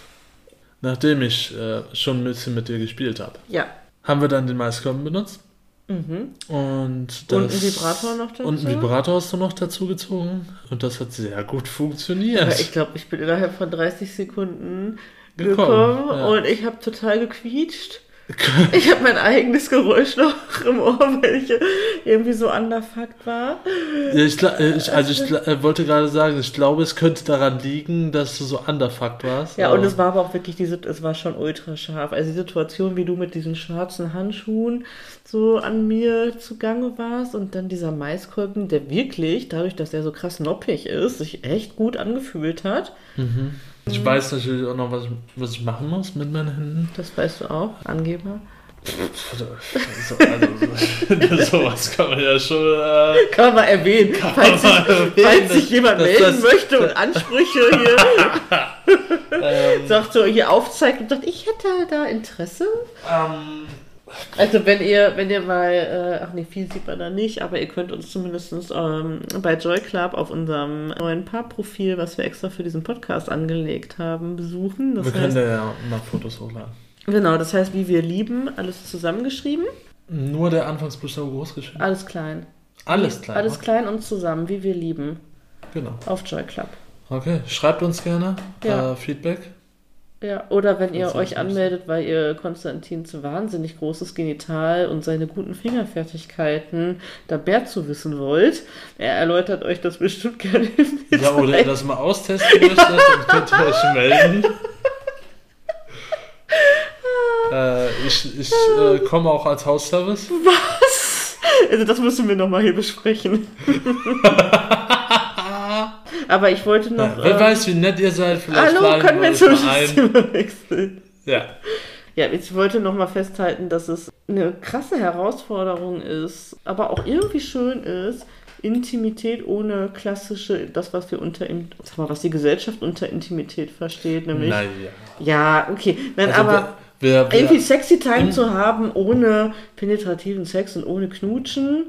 Nachdem ich äh, schon ein bisschen mit dir gespielt habe. Ja. Haben wir dann den Maiskolben benutzt. Mhm. Und, das, Und ein Vibrator noch dazu. Und ein Vibrator hast du noch dazu gezogen. Und das hat sehr gut funktioniert. Aber ich glaube, ich bin innerhalb von 30 Sekunden Gekommen, gekommen, ja. und ich habe total gequietscht. Ich habe mein eigenes Geräusch noch im Ohr, weil ich irgendwie so underfucked war. Ja, ich, äh, ich, also ich äh, wollte gerade sagen, ich glaube, es könnte daran liegen, dass du so underfucked warst. Ja, und es war aber auch wirklich diese, es war schon ultra scharf. Also die Situation, wie du mit diesen schwarzen Handschuhen so an mir zugange warst und dann dieser Maiskolben, der wirklich, dadurch, dass er so krass noppig ist, sich echt gut angefühlt hat. Ich weiß natürlich auch noch, was ich, was ich machen muss mit meinen Händen. Das weißt du auch, Angeber. Also, also, so, sowas kann man ja schon. Äh, Kann man mal erwähnen, falls, man sich, falls sich jemand dass melden das- möchte und Ansprüche hier ähm, sagt, so hier aufzeigt und sagt, ich hätte da Interesse. ähm, Also wenn ihr, wenn ihr mal, äh, ach nee, viel sieht man da nicht, aber ihr könnt uns zumindest ähm, bei Joy Club auf unserem neuen Paarprofil, was wir extra für diesen Podcast angelegt haben, besuchen. Das wir können heißt, da ja mal Fotos hochladen. genau, das heißt, wie wir lieben, alles zusammengeschrieben, Nur der Anfangsbuchstabe groß geschrieben. alles klein. Alles klar. Alles klein und zusammen, wie wir lieben, Genau. auf Joy Club. Okay, schreibt uns gerne Ja. äh, Feedback. Ja, oder wenn ihr euch anmeldet, weil ihr Konstantins wahnsinnig großes Genital und seine guten Fingerfertigkeiten da mehr zu wissen wollt. Er erläutert euch das bestimmt gerne Ja, oder ihr das mal austesten möchtet, dann könnt ihr euch melden. äh, ich ich äh, komme auch als Hausservice. Was? Also das müssen wir nochmal hier besprechen. Aber ich wollte noch... Ja, wer ähm, weiß, wie nett ihr seid. Vielleicht Hallo, können wir zum mal. Thema wechseln? Ja. Ja, ich wollte nochmal festhalten, dass es eine krasse Herausforderung ist, aber auch irgendwie schön ist, Intimität ohne klassische, das, was wir unter, sag mal, was die Gesellschaft unter Intimität versteht, nämlich. Naja. Ja, okay. Nein, Also aber wir, wir, irgendwie wir, sexy Time Mhm. zu haben, ohne penetrativen Sex und ohne Knutschen,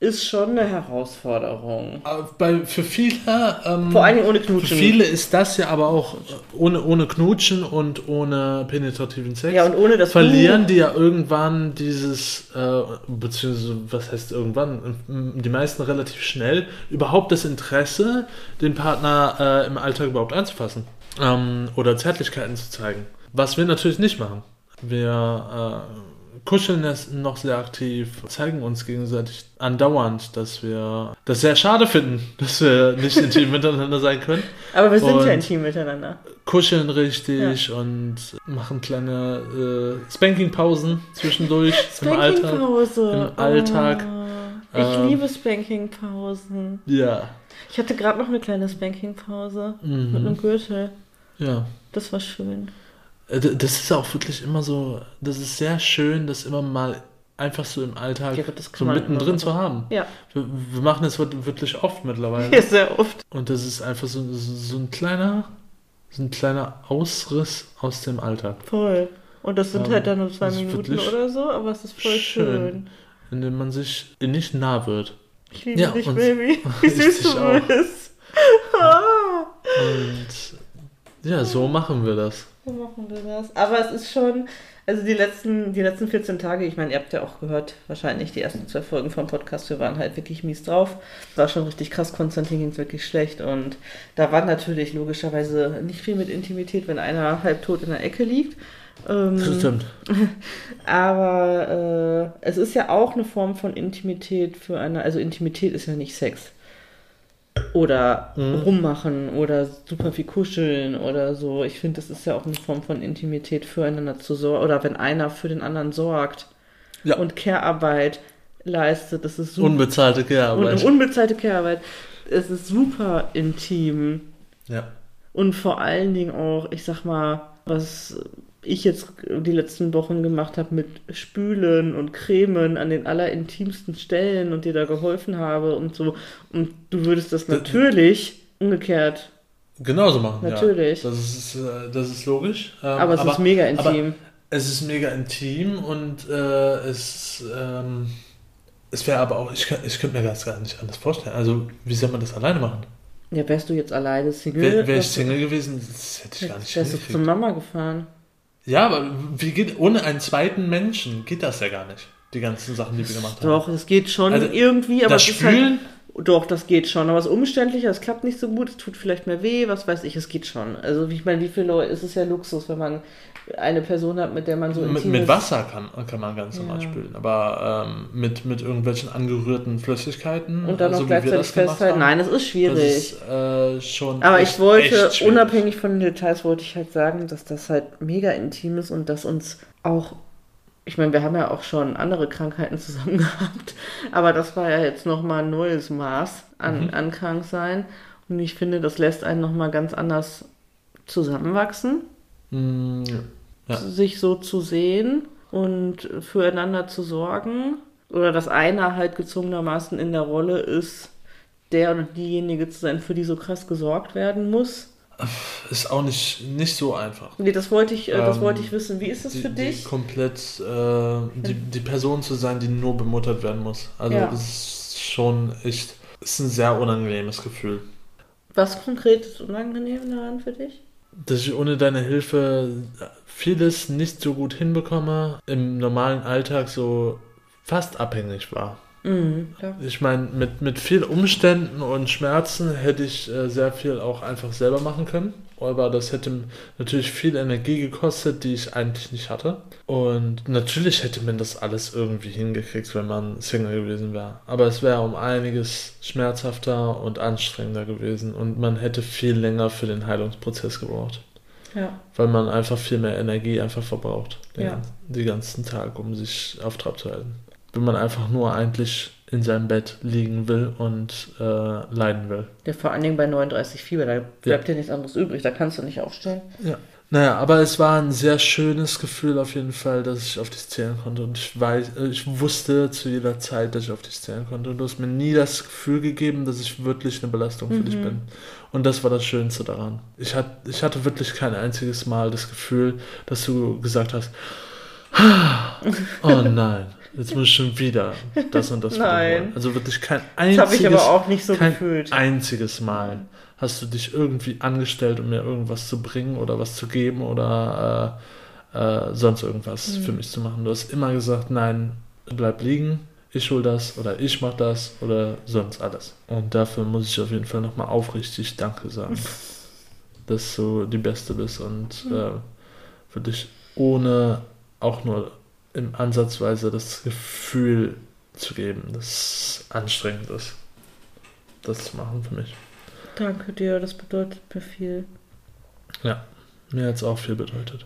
ist schon eine Herausforderung. bei, für viele, ähm, Vor Dingen ohne für Knutschen. viele ist das ja aber auch äh, ohne, ohne Knutschen und ohne penetrativen Sex. Ja, und ohne das verlieren die ja irgendwann dieses, äh, beziehungsweise, was heißt irgendwann, die meisten relativ schnell, überhaupt das Interesse, den Partner äh, im Alltag überhaupt anzufassen ähm, oder Zärtlichkeiten zu zeigen. Was wir natürlich nicht machen. Wir äh, kuscheln es noch sehr aktiv, zeigen uns gegenseitig andauernd, dass wir das sehr schade finden, dass wir nicht intim miteinander sein können Aber wir sind Und- ja intim miteinander. kuscheln richtig und machen kleine äh, Spanking-Pausen zwischendurch im Alltag. Spankingpause. im Alltag. Oh, ich Ähm, liebe Spankingpausen. Ja. Ich hatte gerade noch eine kleine Spankingpause mit Mhm. einem Gürtel. Ja. Das war schön. Äh, Das ist auch wirklich immer so, das ist sehr schön, das immer mal einfach so im Alltag Ja, so mittendrin zu haben. Ja, Wir, wir machen das wirklich- oft mittlerweile. ja sehr oft. Und das ist einfach so, so so ein kleiner ist ein kleiner Ausriss aus dem Alltag. Voll. Und das sind Ähm, halt dann nur zwei Minuten oder so, aber es ist voll schön. schön. In dem man sich nicht nah wird. Ich liebe Ja, dich, Baby. Wie süß du bist. Und ja, so machen wir das. So machen wir das. Aber es ist schon, also die letzten, die letzten 14 Tage, ich meine, ihr habt ja auch gehört, wahrscheinlich die ersten zwei Folgen vom Podcast, wir waren halt wirklich mies drauf. War schon richtig krass, Konstantin ging es wirklich schlecht und da war natürlich logischerweise nicht viel mit Intimität, wenn einer halbtot in der Ecke liegt. Ähm, Das stimmt. aber äh, es ist ja auch eine Form von Intimität für eine, also Intimität ist ja nicht Sex. Oder Mhm. rummachen oder super viel kuscheln oder so. Ich finde, das ist ja auch eine Form von Intimität füreinander zu sorgen. Oder wenn einer für den anderen sorgt Ja. und Care-Arbeit leistet, das ist super. Unbezahlte Care-Arbeit. unbezahlte Care-Arbeit. Es ist super intim. Ja. Und vor allen Dingen auch, ich sag mal, was ich jetzt die letzten Wochen gemacht habe mit Spülen und Cremen an den allerintimsten Stellen und dir da geholfen habe und so. Und du würdest das natürlich umgekehrt. Genauso machen. Natürlich. Ja. Das, ist, äh, das ist logisch. Ähm, Aber es ist mega aber intim. es ist mega intim und äh, es, ähm, es wäre aber auch, ich, ich könnte mir das gar nicht anders vorstellen. Also, wie soll man das alleine machen? ja, wärst du jetzt alleine Single? Wäre wär ich Single gewesen, das hätte ich gar nicht Wärst du zur. Mama gefahren? Ja, aber wie geht, ohne einen zweiten Menschen geht das ja gar nicht. Die ganzen Sachen, die wir gemacht haben. Doch, es geht schon Also, irgendwie, aber das es ist halt, Spülen, Doch, das geht schon. Aber es ist umständlicher, es klappt nicht so gut, es tut vielleicht mehr weh, was weiß ich, es geht schon. Also ich meine, wie viele Leute, es ist ja Luxus, wenn man eine Person hat, mit der man so mit, mit. Wasser kann, kann man ganz normal Ja. spülen, aber ähm, mit, mit irgendwelchen angerührten Flüssigkeiten, Und dann so noch wir gleichzeitig das festhalten. Nein, es ist schwierig. das ist äh, schon Aber echt- ich wollte, unabhängig von den Details, wollte ich halt sagen, dass das halt mega intim ist und dass uns auch, ich meine, wir haben ja auch schon andere Krankheiten zusammen gehabt, aber das war ja jetzt nochmal ein neues Maß an, Mhm. an Kranksein. Und ich finde, das lässt einen nochmal ganz anders zusammenwachsen, Mm, Ja. sich so zu sehen und füreinander zu sorgen. Oder dass einer halt gezwungenermaßen in der Rolle ist, der oder diejenige zu sein, für die so krass gesorgt werden muss. ist auch nicht, nicht so einfach. Nee, das wollte ich, äh, das Ähm, wollte ich wissen. Wie ist das die, für Die dich? komplett äh, die, die Person zu sein, die nur bemuttert werden muss. Also Ja. das ist schon echt, ist ein sehr unangenehmes Gefühl. Was konkret ist unangenehm daran für dich? Dass ich ohne deine Hilfe vieles nicht so gut hinbekomme, im normalen Alltag so fast abhängig war. Mhm. Ich meine, mit, mit viel Umständen und Schmerzen hätte ich äh, sehr viel auch einfach selber machen können. Aber das hätte natürlich viel Energie gekostet, die ich eigentlich nicht hatte. Und natürlich hätte man das alles irgendwie hingekriegt, wenn man Single gewesen wäre. Aber es wäre um einiges schmerzhafter und anstrengender gewesen. Und man hätte viel länger für den Heilungsprozess gebraucht. ja. Weil man einfach viel mehr Energie einfach verbraucht. Den, Ja. den ganzen Tag, um sich auf Trab zu halten. Wenn man einfach nur eigentlich in seinem Bett liegen will und äh, leiden will. ja. Vor allen Dingen bei 39 Fieber, da bleibt ja. nichts anderes übrig, da kannst du nicht aufstehen. Ja. Naja, aber es war ein sehr schönes Gefühl auf jeden Fall, dass ich auf dich zählen konnte. Und ich weiß, äh, ich wusste zu jeder Zeit, dass ich auf dich zählen konnte. Und du hast mir nie das Gefühl gegeben, dass ich wirklich eine Belastung für dich Mhm. bin. Und das war das Schönste daran. Ich, hat, ich hatte wirklich kein einziges Mal das Gefühl, dass du gesagt hast, oh nein, jetzt muss ich schon wieder das und das Nein. wiederholen. Also wirklich kein einziges habe ich aber auch nicht so kein gefühlt. einziges Mal hast du dich irgendwie angestellt, um mir irgendwas zu bringen oder was zu geben oder äh, äh, sonst irgendwas Mhm. für mich zu machen. Du hast immer gesagt, nein, bleib liegen, ich hol das oder ich mach das oder sonst alles. Und dafür muss ich auf jeden Fall nochmal aufrichtig Danke sagen, dass du die Beste bist und Mhm. äh, für dich ohne auch nur im Ansatzweise das Gefühl zu geben, dass es anstrengend ist, das zu machen für mich. Danke dir, das bedeutet mir viel. Mir hat es auch viel bedeutet.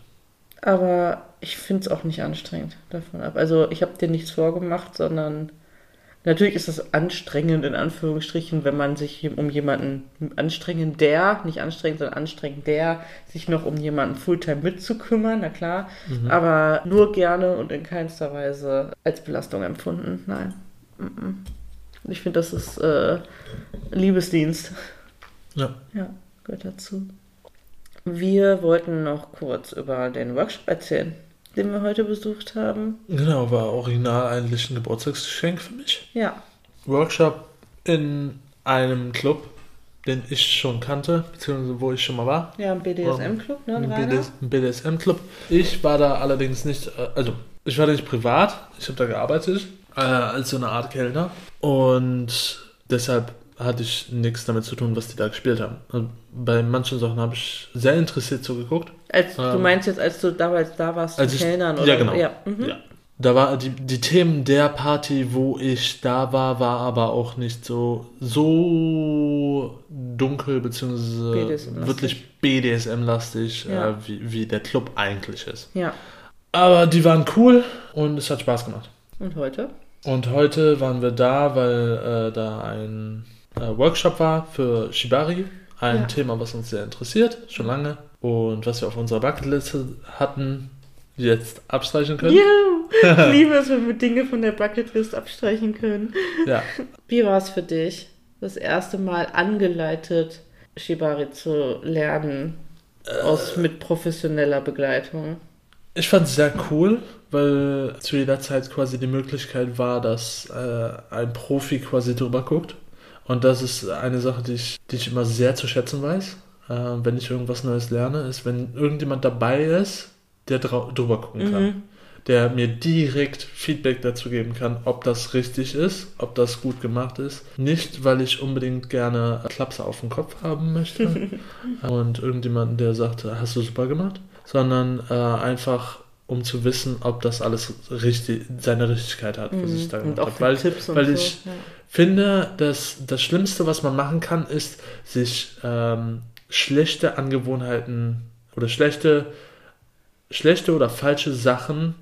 Aber ich finde es auch nicht anstrengend davon ab. Also ich habe dir nichts vorgemacht, sondern natürlich ist es anstrengend in Anführungsstrichen, wenn man sich um jemanden anstrengend der, nicht anstrengend, sondern anstrengend der, sich noch um jemanden Fulltime mitzukümmern, na klar. Mhm. Aber nur gerne und in keinster Weise als Belastung empfunden. Nein. Ich finde, das ist äh, Liebesdienst. Ja. Ja, gehört dazu. Wir wollten noch kurz über den Workshop erzählen, den wir heute besucht haben. Genau, war original eigentlich ein Geburtstagsgeschenk für mich. Ja. Workshop in einem Club, den ich schon kannte, beziehungsweise wo ich schon mal war. Ja, ein BDSM-Club, ne? Ein? BDS ein BDSM-Club. Ich war da allerdings nicht, äh, also ich war da nicht privat, ich habe da gearbeitet, äh, als so eine Art Kellner. Und deshalb hatte ich nichts damit zu tun, was die da gespielt haben. Und bei manchen Sachen habe ich sehr interessiert zugeguckt. Als, du Ähm, meinst jetzt, als du damals da warst, als ich- Kellnern ja, oder? genau. Ja. Mhm. Ja. Da war die, die Themen der Party, wo ich da war, war aber auch nicht so, so dunkel, beziehungsweise BDSM-lastig. wirklich BDSM-lastig, Ja. äh, wie, wie der Club eigentlich ist. ja. Aber die waren cool und es hat Spaß gemacht. Und heute? Und heute waren wir da, weil äh, da ein äh, Workshop war für Shibari. Ein Ja. Thema, was uns sehr interessiert, schon lange. Und was wir auf unserer Bucketliste hatten, jetzt abstreichen können. Ja, ich liebe es, wenn wir Dinge von der Bucketlist abstreichen können. Ja. Wie war es für dich, das erste Mal angeleitet, Shibari zu lernen, aus, mit professioneller Begleitung? Ich fand es sehr cool, weil zu jeder Zeit quasi die Möglichkeit war, dass äh, ein Profi quasi drüber guckt. Und das ist eine Sache, die ich, die ich immer sehr zu schätzen weiß, äh, wenn ich irgendwas Neues lerne, ist, wenn irgendjemand dabei ist, der drüber gucken kann. Mhm. Der mir direkt Feedback dazu geben kann, ob das richtig ist, ob das gut gemacht ist. Nicht, weil ich unbedingt gerne Klapse auf dem Kopf haben möchte und irgendjemanden, der sagt, hast du super gemacht, sondern äh, einfach, um zu wissen, ob das alles richtig, seine Richtigkeit hat, was ich da Mhm. gemacht habe. Weil, weil so. ich ja. finde, dass das Schlimmste, was man machen kann, ist, sich ähm, schlechte Angewohnheiten oder schlechte, schlechte oder falsche Sachen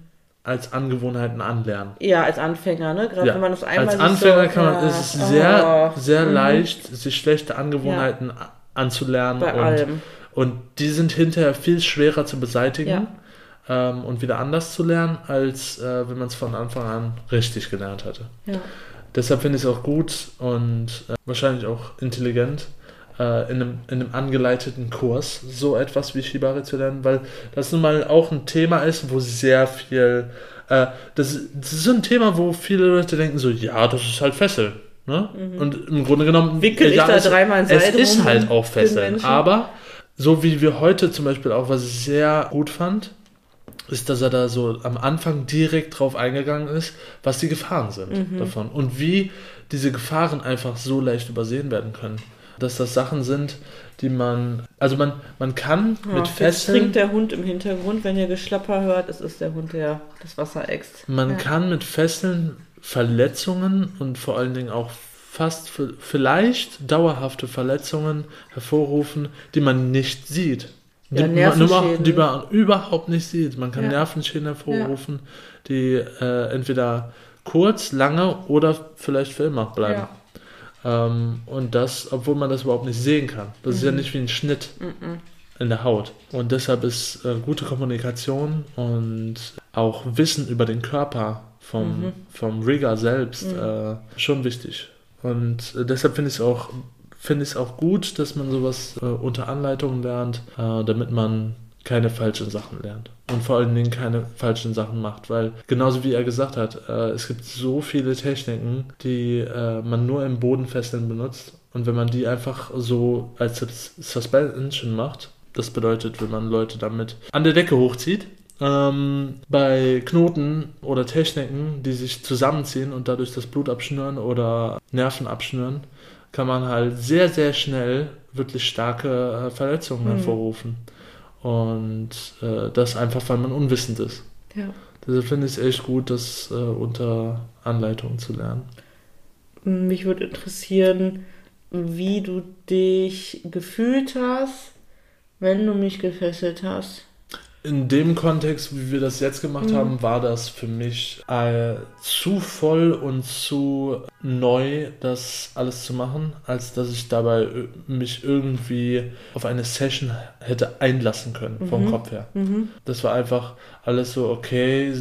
als Angewohnheiten anlernen. ja, als Anfänger, ne? Gerade Ja, wenn man das einmal Als Anfänger so, kann man, ja, ist es sehr, oh, sehr mhm, leicht, sich schlechte Angewohnheiten anzulernen Bei und, allem. und die sind hinterher viel schwerer zu beseitigen Ja. Ähm, und wieder anders zu lernen, als äh, wenn man es von Anfang an richtig gelernt hatte. Ja. Deshalb finde ich es auch gut und äh, wahrscheinlich auch intelligent, äh, in, einem, in einem angeleiteten Kurs so etwas wie Shibari zu lernen, weil das nun mal auch ein Thema ist, wo sehr viel. Äh, das, das ist so ein Thema, wo viele Leute denken so, ja, das ist halt Fesseln. Ne? Und im Grunde genommen. Mhm. Wickel ich ja, da es, dreimal ein es ist halt auch Fesseln. Aber so wie wir heute zum Beispiel auch, was ich sehr gut fand, ist, dass er da so am Anfang direkt drauf eingegangen ist, was die Gefahren sind Mhm. davon und wie diese Gefahren einfach so leicht übersehen werden können. Dass das Sachen sind, die man, also man, man kann Ja, mit Fesseln, trinkt der Hund im Hintergrund, wenn ihr Geschlapper hört, es ist der Hund, der das Wasser äxt. man ja. kann mit Fesseln Verletzungen und vor allen Dingen auch fast vielleicht dauerhafte Verletzungen hervorrufen, die man nicht sieht. Ja, die, man, Nervenschäden. die man überhaupt nicht sieht. Man kann Ja. Nervenschäden hervorrufen, die äh, entweder kurz, lange oder vielleicht für immer bleiben. Ja. Ähm, und das, obwohl man das überhaupt nicht sehen kann. Das ist ja nicht wie ein Schnitt Mhm. in der Haut. Und deshalb ist äh, gute Kommunikation und auch Wissen über den Körper vom, Mhm. vom Rigger selbst äh, schon wichtig. Und äh, deshalb finde ich es auch finde ich es auch gut, dass man sowas äh, unter Anleitung lernt, äh, damit man keine falschen Sachen lernt. Und vor allen Dingen keine falschen Sachen macht, weil genauso wie er gesagt hat, äh, es gibt so viele Techniken, die äh, man nur im Bodenfesseln benutzt. Und wenn man die einfach so als Sus- Suspension macht, das bedeutet, wenn man Leute damit an der Decke hochzieht, ähm, bei Knoten oder Techniken, die sich zusammenziehen und dadurch das Blut abschnüren oder Nerven abschnüren, kann man halt sehr, sehr schnell wirklich starke äh, Verletzungen Mhm. hervorrufen. Und äh, das einfach, weil man unwissend ist. Ja. Deshalb finde ich es echt gut, das äh, unter Anleitung zu lernen. Mich würde interessieren, wie du dich gefühlt hast, wenn du mich gefesselt hast. In dem Kontext, wie wir das jetzt gemacht Mhm. haben, war das für mich äh, zu voll und zu neu, das alles zu machen, als dass ich dabei äh, mich irgendwie auf eine Session hätte einlassen können, vom Mhm. Kopf her. Mhm. Das war einfach alles so, okay,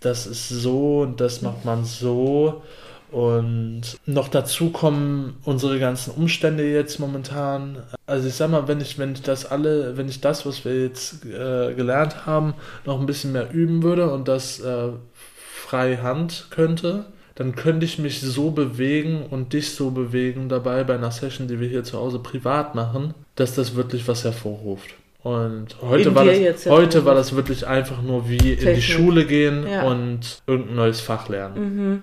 das ist so und das macht man so Und noch dazu kommen unsere ganzen Umstände jetzt momentan. Also ich sag mal, wenn ich, wenn ich das alle, wenn ich das, was wir jetzt äh, gelernt haben, noch ein bisschen mehr üben würde und das äh, frei Hand könnte, dann könnte ich mich so bewegen und dich so bewegen dabei bei einer Session, die wir hier zu Hause privat machen, dass das wirklich was hervorruft. Und heute, In war das, heute war das wirklich einfach nur wie in die Technik. Schule gehen Ja. und irgendein neues Fach lernen. Mhm.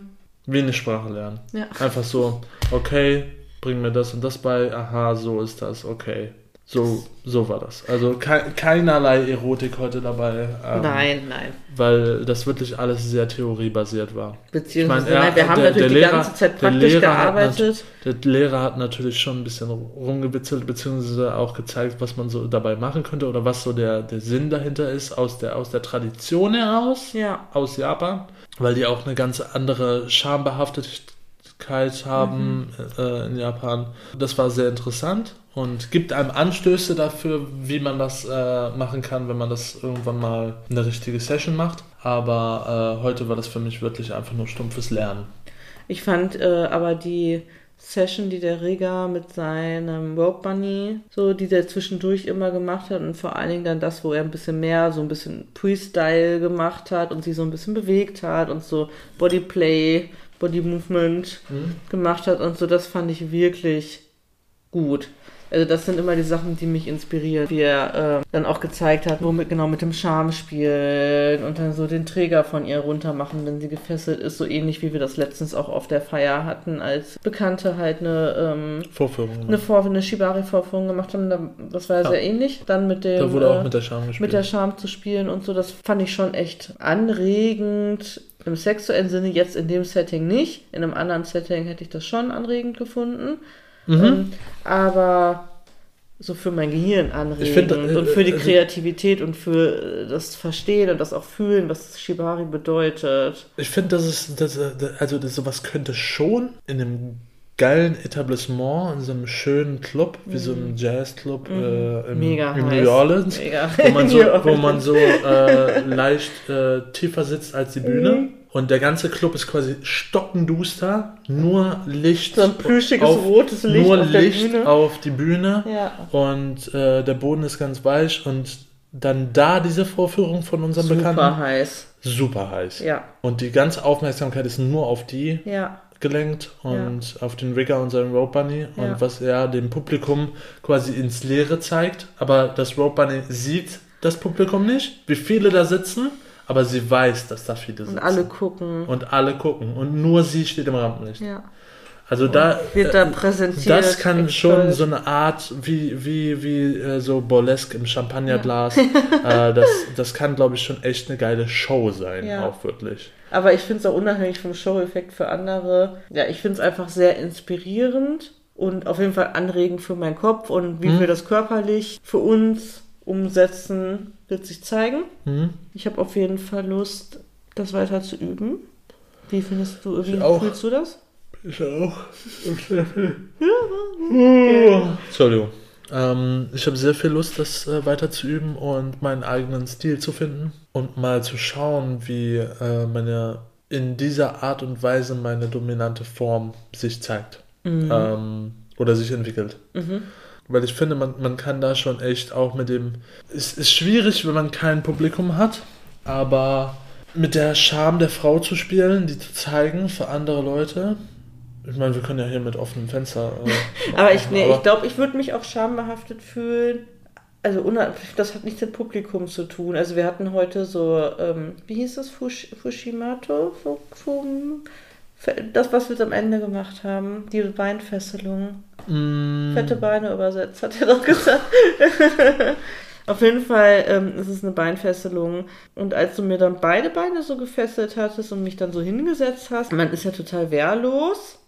Wie eine Sprache lernen. Ja. Einfach so, okay, bring mir das und das bei, aha, so ist das, okay. So, so war das. Also kei keinerlei Erotik heute dabei. ähm, nein, nein. Weil das wirklich alles sehr theoriebasiert war. Beziehungsweise, Ich meine, er- nein, wir haben der- natürlich der die Lehrer- ganze Zeit praktisch gearbeitet. Der Lehrer hat natürlich schon ein bisschen rumgewitzelt, beziehungsweise auch gezeigt, was man so dabei machen könnte oder was so der, der Sinn dahinter ist, aus der, aus der Tradition heraus, Ja. aus Japan, weil die auch eine ganz andere Schambehaftigkeit haben äh, in Japan. Das war sehr interessant und gibt einem Anstöße dafür, wie man das äh, machen kann, wenn man das irgendwann mal eine richtige Session macht. Aber äh, heute war das für mich wirklich einfach nur stumpfes Lernen. Ich fand äh, aber die Session, die der Rega mit seinem Rope Bunny, so die der zwischendurch immer gemacht hat und vor allen Dingen dann das, wo er ein bisschen mehr so ein bisschen Pre-Style gemacht hat und sich so ein bisschen bewegt hat und so Bodyplay, Body Movement gemacht hat und so, das fand ich wirklich gut. Also das sind immer die Sachen, die mich inspirieren, wie er äh, dann auch gezeigt hat, womit genau mit dem Charme spielen und dann so den Träger von ihr runter machen, wenn sie gefesselt ist, so ähnlich wie wir das letztens auch auf der Feier hatten, als Bekannte halt eine ähm, Vorführung. eine, Vor eine Shibari-Vorführung gemacht haben, da- das war ja Ja. sehr ähnlich. Dann mit dem da wurde auch äh, mit der Charme gespielt. mit der Charme zu spielen und so, das fand ich schon echt anregend. Im sexuellen Sinne jetzt in dem Setting nicht. In einem anderen Setting hätte ich das schon anregend gefunden. Mhm. Ähm, aber so für mein Gehirn anregend find, äh, und für die also- Kreativität und für äh, das Verstehen und das auch Fühlen, was Shibari bedeutet. Ich finde, das ist, das, äh, also das, sowas könnte schon in einem geilen Etablissement, in so einem schönen Club, wie so einem Jazzclub äh, im, Mhm. Mega in heiß. New Orleans, Mega. wo man so, wo man so äh, leicht äh, tiefer sitzt als die Bühne. Mhm. Und der ganze Club ist quasi stockenduster, nur Licht. So ein plüschiges auf, rotes Licht nur auf Licht Bühne. auf die Bühne. Ja. Und äh, der Boden ist ganz weich. Und dann da diese Vorführung von unserem Super Bekannten. heiß. Super heiß. Ja. Und die ganze Aufmerksamkeit ist nur auf die Ja. Gelenkt und auf den Rigger und seinen Rope Bunny und Ja. was er dem Publikum quasi ins Leere zeigt. Aber das Rope Bunny sieht das Publikum nicht, wie viele da sitzen, aber sie weiß, dass da viele sitzen. Und alle gucken. Und alle gucken. Und nur sie steht im Rampenlicht. Ja. Also da. Wird da äh, präsentiert. das kann schon so eine Art wie, wie, wie äh, so Burlesque im Champagnerglas. äh, das, das kann, glaube ich, schon echt eine geile Show sein, Ja. auch wirklich. Aber ich finde es auch unabhängig vom Show-Effekt für andere. Ja, ich finde es einfach sehr inspirierend und auf jeden Fall anregend für meinen Kopf und wie Mhm. wir das körperlich für uns umsetzen, wird sich zeigen. Mhm. Ich habe auf jeden Fall Lust, das weiter zu üben. Wie findest du, wie Ich auch. fühlst du das? Ich auch. Entschuldigung. Ähm, ich habe sehr viel Lust, das äh, weiter zu üben und meinen eigenen Stil zu finden und mal zu schauen, wie äh, meine in dieser Art und Weise meine dominante Form sich zeigt ähm, oder sich entwickelt. Weil ich finde, man, man kann da schon echt auch mit dem. Es ist schwierig, wenn man kein Publikum hat, aber mit der Charme der Frau zu spielen, die zu zeigen für andere Leute. Ich meine, wir können ja hier mit offenem Fenster. Äh, Aber ich, nee, aber- ich glaube, ich würde mich auch schambehaftet fühlen. Also das hat nichts mit Publikum zu tun. Also wir hatten heute so, ähm, wie hieß das, Fush, Fushimato? Fu- Fum- Das, was wir jetzt am Ende gemacht haben, die Beinfesselung. Mm, Fette Beine übersetzt, hat er doch gesagt. Auf jeden Fall ähm, ist es eine Beinfesselung. Und als du mir dann beide Beine so gefesselt hattest und mich dann so hingesetzt hast, man ist ja total wehrlos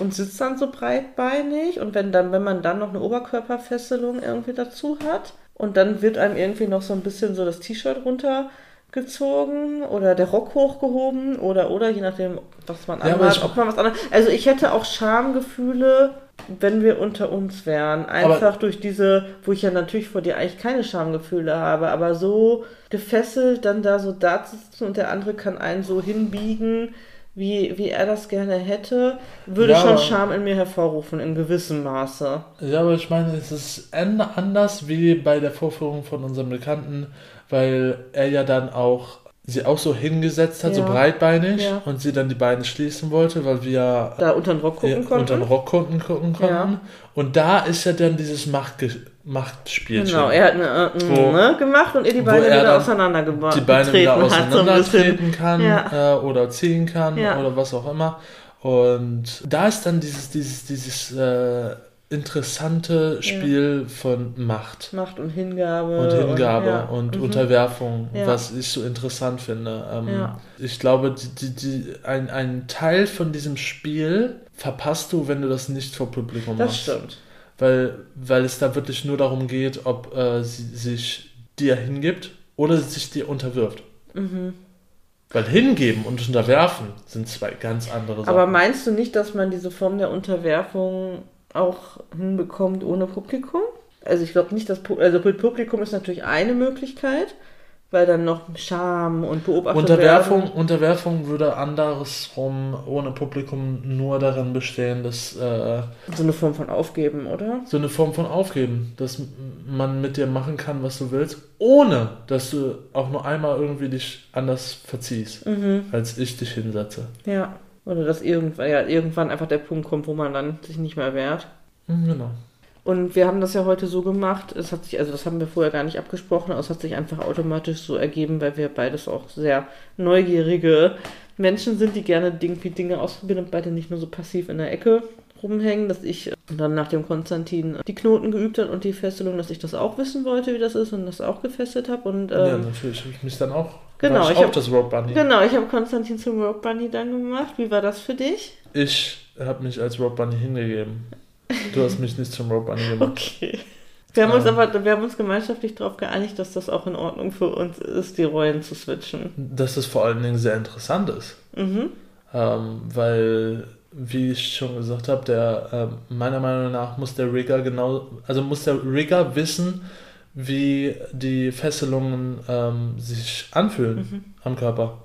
und sitzt dann so breitbeinig. Und wenn dann, wenn man dann noch eine Oberkörperfesselung irgendwie dazu hat und dann wird einem irgendwie noch so ein bisschen so das T-Shirt runtergezogen oder der Rock hochgehoben oder oder je nachdem, was man Ja, anhat, ob man was anderes. Also ich hätte auch Schamgefühle, wenn wir unter uns wären. Einfach durch diese, wo ich ja natürlich vor dir eigentlich keine Schamgefühle habe, aber so gefesselt dann da so da zu sitzen und der andere kann einen so hinbiegen, wie, wie er das gerne hätte, würde Ja, schon Charme in mir hervorrufen, in gewissem Maße. Ja, aber ich meine, es ist anders wie bei der Vorführung von unserem Bekannten, weil er ja dann auch sie auch so hingesetzt hat, so Ja. breitbeinig, Ja. und sie dann die Beine schließen wollte, weil wir Da unter den Rock gucken ja, konnten. unter den Rock konnten, gucken konnten. Und da ist ja dann dieses Machtge Machtspielchen. Genau, er hat eine äh, ne, gemacht und ihr die Beine er wieder auseinandergebracht die Beine wieder hat. So auseinandertreten kann Ja. äh, oder ziehen kann Ja. oder was auch immer. Und da ist dann dieses, dieses, dieses äh, interessante Spiel von Macht Macht und Hingabe. und Hingabe ja. und Mhm. Unterwerfung, Ja. was ich so interessant finde. Ähm, Ja. Ich glaube, die, die, die, ein, ein Teil von diesem Spiel verpasst du, wenn du das nicht vor Publikum Das machst. stimmt. Weil, weil es da wirklich nur darum geht, ob äh, sie sich dir hingibt oder sich dir unterwirft. Mhm. Weil hingeben und unterwerfen sind zwei ganz andere Sachen. Aber meinst du nicht, dass man diese Form der Unterwerfung auch hinbekommt ohne Publikum? Also ich glaube nicht, dass also Publikum ist natürlich eine Möglichkeit, weil dann noch Scham und Beobachtung Unterwerfung, Unterwerfung würde andersrum ohne Publikum nur darin bestehen, dass äh, so eine Form von Aufgeben, oder? so eine Form von Aufgeben, dass man mit dir machen kann, was du willst, ohne dass du auch nur einmal irgendwie dich anders verziehst, Mhm. als ich dich hinsetze. Ja. Oder dass irgendwann, ja, irgendwann einfach der Punkt kommt, wo man dann sich nicht mehr wehrt. Hm, Genau. Und wir haben das ja heute so gemacht, es hat sich, also das haben wir vorher gar nicht abgesprochen, aber es hat sich einfach automatisch so ergeben, weil wir beides auch sehr neugierige Menschen sind, die gerne irgendwie Dinge ausprobieren und beide nicht nur so passiv in der Ecke rumhängen, dass ich dann nach dem Konstantin die Knoten geübt hat und die Fesselung, dass ich das auch wissen wollte, wie das ist und das auch gefesselt habe. Und ja, ähm, natürlich habe ich mich dann auch. genau, ich, ich auch hab- das Rope Bunny. genau, ich habe Konstantin zum Rope Bunny dann gemacht. Wie war das für dich? Ich habe mich als Rope Bunny hingegeben. Du hast mich nicht zum Rope Bunny gemacht. Okay. Wir haben uns Ja. aber, wir haben uns gemeinschaftlich darauf geeinigt, dass das auch in Ordnung für uns ist, die Rollen zu switchen. Dass es vor allen Dingen sehr interessant ist. Mhm. Ähm, weil, wie ich schon gesagt habe, der ähm, meiner Meinung nach muss der Rigger genau, also muss der Rigger wissen, wie die Fesselungen ähm, sich anfühlen Mhm. am Körper,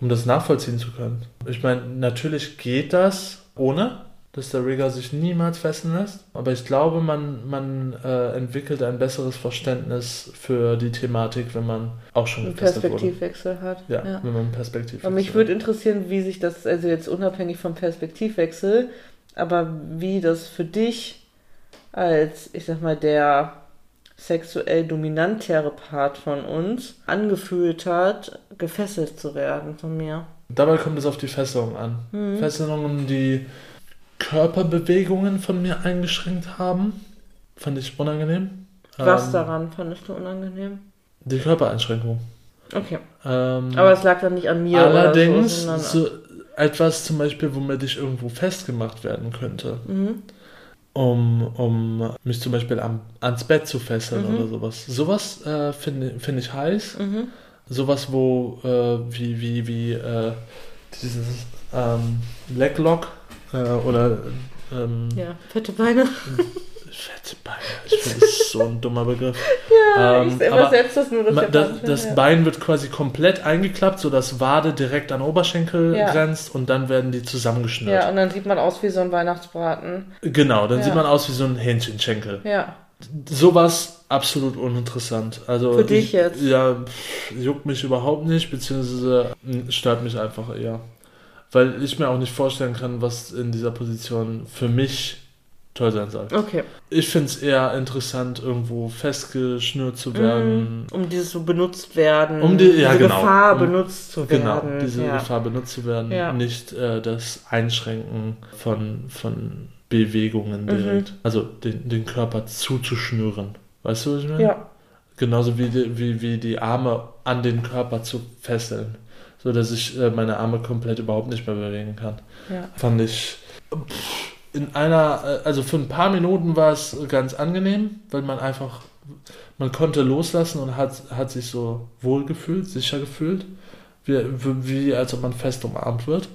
um das nachvollziehen zu können. Ich meine, natürlich geht das ohne, dass der Rigger sich niemals fesseln lässt, aber ich glaube, man, man äh, entwickelt ein besseres Verständnis für die Thematik, wenn man auch schon Einen gefesselt wurde. Perspektivwechsel hat. Ja, wenn man einen Perspektiv Aber mich würde interessieren, wie sich das, also jetzt unabhängig vom Perspektivwechsel, aber wie das für dich als, ich sag mal, der sexuell dominantere Part von uns angefühlt hat, gefesselt zu werden von mir. Dabei kommt es auf die Fesselung an. Mhm. Fesselungen, die Körperbewegungen von mir eingeschränkt haben, fand ich unangenehm. Was Ähm, daran fandest du unangenehm? Die Körpereinschränkung. Okay. Ähm, Aber es lag dann nicht an mir allerdings oder so, so etwas zum Beispiel, womit ich irgendwo festgemacht werden könnte, Mhm. um, um mich zum Beispiel am, ans Bett zu fesseln Mhm. oder sowas. Sowas äh, finde find ich heiß. Mhm. Sowas, wo äh, wie, wie, wie äh, dieses ähm, Leglock äh, oder ähm, Ja, fette Beine. fette Beine. Ich finde das so ein dummer Begriff. Ja, Ähm, ich übersetze das nur, das Das, das ja. Bein wird quasi komplett eingeklappt, sodass Wade direkt an Oberschenkel Ja. grenzt und dann werden die zusammengeschnürt. Ja, und dann sieht man aus wie so ein Weihnachtsbraten. Genau, dann Ja. sieht man aus wie so ein Hähnchenschenkel. Ja. Sowas absolut uninteressant. Also Für dich ich, jetzt? Ja, juckt mich überhaupt nicht, beziehungsweise mh, stört mich einfach eher. Weil ich mir auch nicht vorstellen kann, was in dieser Position für mich toll sein soll. Okay. Ich finde es eher interessant, irgendwo festgeschnürt zu werden. Um dieses so benutzt werden. Um die- ja, diese genau. Gefahr Um- benutzt zu Genau, werden. diese ja. Gefahr benutzt zu werden, Ja. nicht äh, das Einschränken von, von Bewegungen Mhm. direkt. Also den, den Körper zuzuschnüren. Weißt du, was ich meine? Ja. Genauso wie die, wie, wie die Arme an den Körper zu fesseln. So dass ich äh, meine Arme komplett überhaupt nicht mehr bewegen kann. Ja. Fand ich. In einer, äh, also für ein paar Minuten war es ganz angenehm, weil man einfach, man konnte loslassen und hat, hat sich so wohl gefühlt, sicher gefühlt, wie, wie als ob man fest umarmt wird.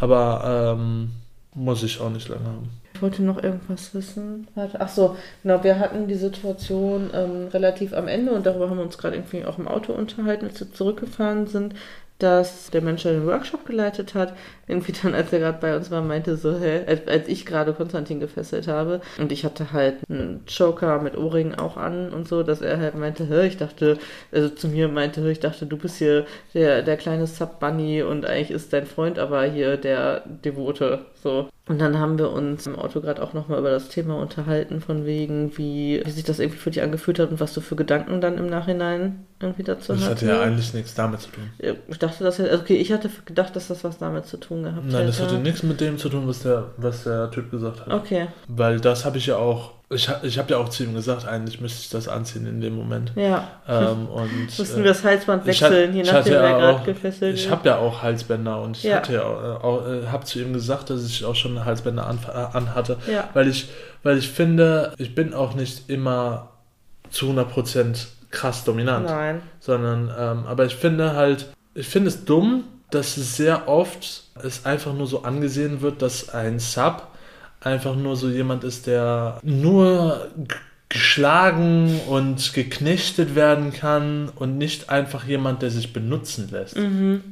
Aber ähm, muss ich auch nicht lange haben. Ich wollte noch irgendwas wissen. Warte. Ach so, genau, wir hatten die Situation ähm, relativ am Ende und darüber haben wir uns gerade irgendwie auch im Auto unterhalten, als wir zurückgefahren sind, dass der Mensch, der den Workshop geleitet hat, irgendwie dann, als er gerade bei uns war, meinte so, hä, als, als ich gerade Konstantin gefesselt habe und ich hatte halt einen Choker mit Ohrringen auch an und so, dass er halt meinte, hä, ich dachte, also zu mir meinte, hä, ich dachte, du bist hier der, der kleine Sub-Bunny und eigentlich ist dein Freund aber hier der Devote, so. Und dann haben wir uns im Auto gerade auch nochmal über das Thema unterhalten, von wegen, wie, wie sich das irgendwie für dich angefühlt hat und was du für Gedanken dann im Nachhinein irgendwie dazu Das hattest. hatte ja eigentlich nichts damit zu tun. Ich dachte, das hätte, okay, ich hatte gedacht, dass das was damit zu tun gehabt Nein, das hätte. hatte nichts mit dem zu tun, was der, was der Typ gesagt hat. Okay, Weil das habe ich ja auch, ich, ich habe ja auch zu ihm gesagt, eigentlich müsste ich das anziehen in dem Moment. ja. Ähm, und, Mussten äh, wir das Halsband ich hat- wechseln, je nachdem, wer ja gerade gefesselt Ich habe ja auch Halsbänder und ich Ja. hatte ja auch, auch, äh, habe zu ihm gesagt, dass ich auch schon Halsbänder an, äh, anhatte, Ja. weil ich, weil ich finde, ich bin auch nicht immer zu 100% krass dominant, Nein. sondern, ähm, aber ich finde halt, ich finde es dumm, dass es sehr oft es einfach nur so angesehen wird, dass ein Sub einfach nur so jemand ist, der nur geschlagen und geknechtet werden kann und nicht einfach jemand, der sich benutzen lässt Mhm.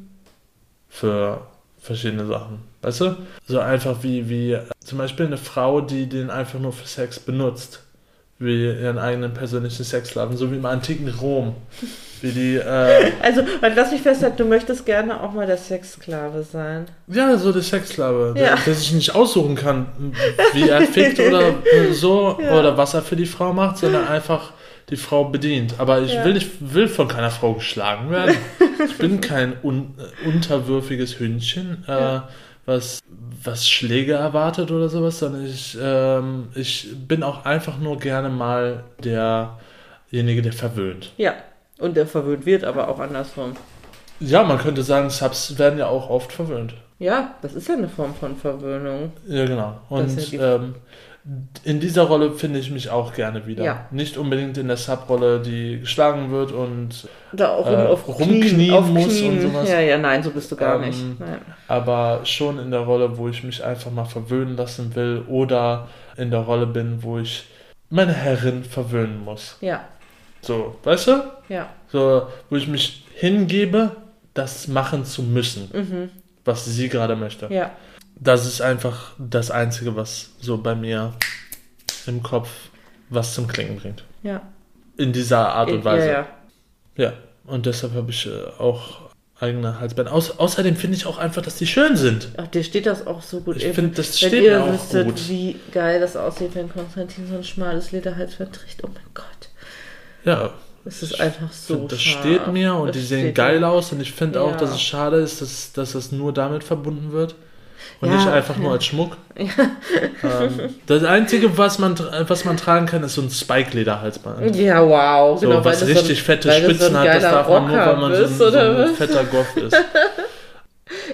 für verschiedene Sachen. Weißt du? So einfach wie, wie äh, zum Beispiel eine Frau, die den einfach nur für Sex benutzt. Wie ihren eigenen persönlichen Sexsklaven, so wie im antiken Rom. Wie die, äh, Also, weil lass mich festhalten, du möchtest gerne auch mal der Sexsklave sein. ja, so der Sexsklave, der, Ja. der sich nicht aussuchen kann, wie er fickt oder so, Ja. oder was er für die Frau macht, sondern einfach die Frau bedient. Aber ich Ja. will nicht, will von keiner Frau geschlagen werden. Ich bin kein un, unterwürfiges Hündchen, äh, was, was Schläge erwartet oder sowas, sondern ich, ähm, ich bin auch einfach nur gerne mal derjenige, der verwöhnt. Ja. Und der verwöhnt wird, aber auch andersrum. Ja, man könnte sagen, Subs werden ja auch oft verwöhnt. Ja, das ist ja eine Form von Verwöhnung. Ja, genau. Und ähm, in dieser Rolle finde ich mich auch gerne wieder. Ja. Nicht unbedingt in der Sub-Rolle, die geschlagen wird und Da auch Äh, auf rumknien Knien, auf muss Knien. und sowas. Ja, ja, nein, so bist du gar Ähm, nicht. Nein. aber schon in der Rolle, wo ich mich einfach mal verwöhnen lassen will oder in der Rolle bin, wo ich meine Herrin verwöhnen muss. Ja, So, weißt du? ja. So, wo ich mich hingebe, das machen zu müssen, Mhm. was sie gerade möchte. Ja. Das ist einfach das Einzige, was so bei mir im Kopf was zum Klingen bringt. Ja. In dieser Art und Weise. Ja, ja. Ja, und deshalb habe ich äh, auch eigene Halsbänder. Auß außerdem finde ich auch einfach, dass die schön sind. Ach, dir steht das auch so gut. Ich finde, das steht ihr auch wüsstet, gut. wie geil das aussieht, wenn Konstantin so ein schmales Lederhalsband trägt. Oh mein Gott. Ja, Es ist einfach so das scharf. steht mir und Das die sehen geil mir. aus und ich finde auch, Ja. dass es schade ist, dass, dass das nur damit verbunden wird. Und Ja, nicht einfach nur ja. als Schmuck. Ähm, das Einzige, was man, was man tragen kann, ist so ein Spike-Lederhalsband. Ja, wow. So, genau, was richtig so ein, fette Spitzen so hat, das darf man nur, weil man so ein, so ein fetter Goff ist.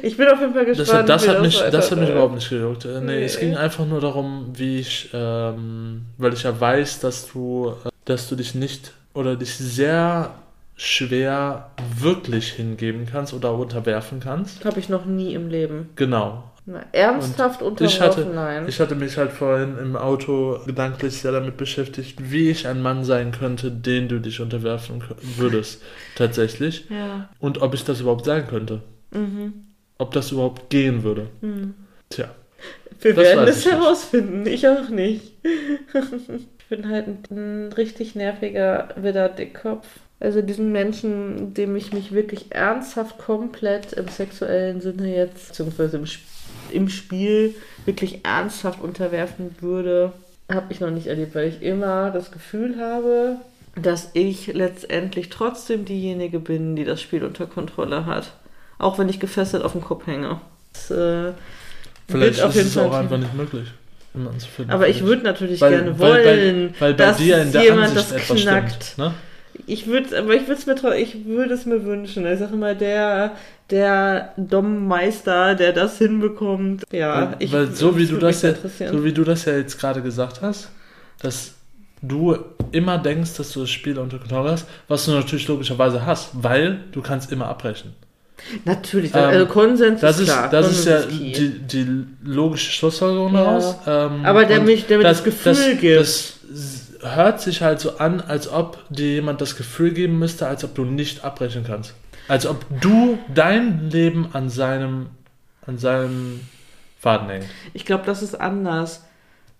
Ich bin auf jeden Fall Das, gespannt. hat, das, wie hat mich, das hat mich überhaupt nicht gejuckt. Äh, Nee, Nee. es ging einfach nur darum, wie ich, ähm, weil ich ja weiß, dass du, äh, dass du dich nicht oder dich sehr schwer wirklich hingeben kannst oder unterwerfen kannst. Habe ich noch nie im Leben. Genau. Na, ernsthaft ich unterworfen, hatte- nein. Ich hatte mich halt vorhin im Auto gedanklich sehr damit beschäftigt, wie ich ein Mann sein könnte, den du dich unterwerfen würdest. Tatsächlich. ja. Und ob ich das überhaupt sein könnte. Mhm. Ob das überhaupt gehen würde. Mhm. Tja. Wir Das werden es ich herausfinden. Ich auch nicht. ich bin halt ein, richtig nerviger Widder-Dickkopf. Also diesen Menschen, dem ich mich wirklich ernsthaft komplett im sexuellen Sinne jetzt, beziehungsweise im, Sp- im Spiel wirklich ernsthaft unterwerfen würde, habe ich noch nicht erlebt, weil ich immer das Gefühl habe, dass ich letztendlich trotzdem diejenige bin, die das Spiel unter Kontrolle hat. Auch wenn ich gefesselt auf dem Kopf hänge. Das, äh, Vielleicht ist jeden es Fall auch ein einfach nicht möglich, jemanden zu finden. Aber ich würde natürlich Weil- gerne weil wollen, weil dass jemand Ansicht das knackt. stimmt. Ne? Ich würde, aber ich würde es mir, ich würde es mir wünschen. Ich sage immer, der, der Dom-Meister, der das hinbekommt. Ja, Weil- ich, weil so wie du das ja, so wie du das ja jetzt gerade gesagt hast, dass du immer denkst, dass du das Spiel unter Kontrolle hast, was du natürlich logischerweise hast, weil du kannst immer abbrechen. Natürlich, Ähm, also Konsens Das ist ist, klar. das Konsens ist ja key. die, die logische Schlussfolgerung Ja. daraus. Ähm, Aber mich- der mir das Gefühl gibt. Das hört sich halt so an, als ob dir jemand das Gefühl geben müsste, als ob du nicht abbrechen kannst. Als ob du dein Leben an seinem, an seinem Faden hängt. Ich glaube, das ist anders.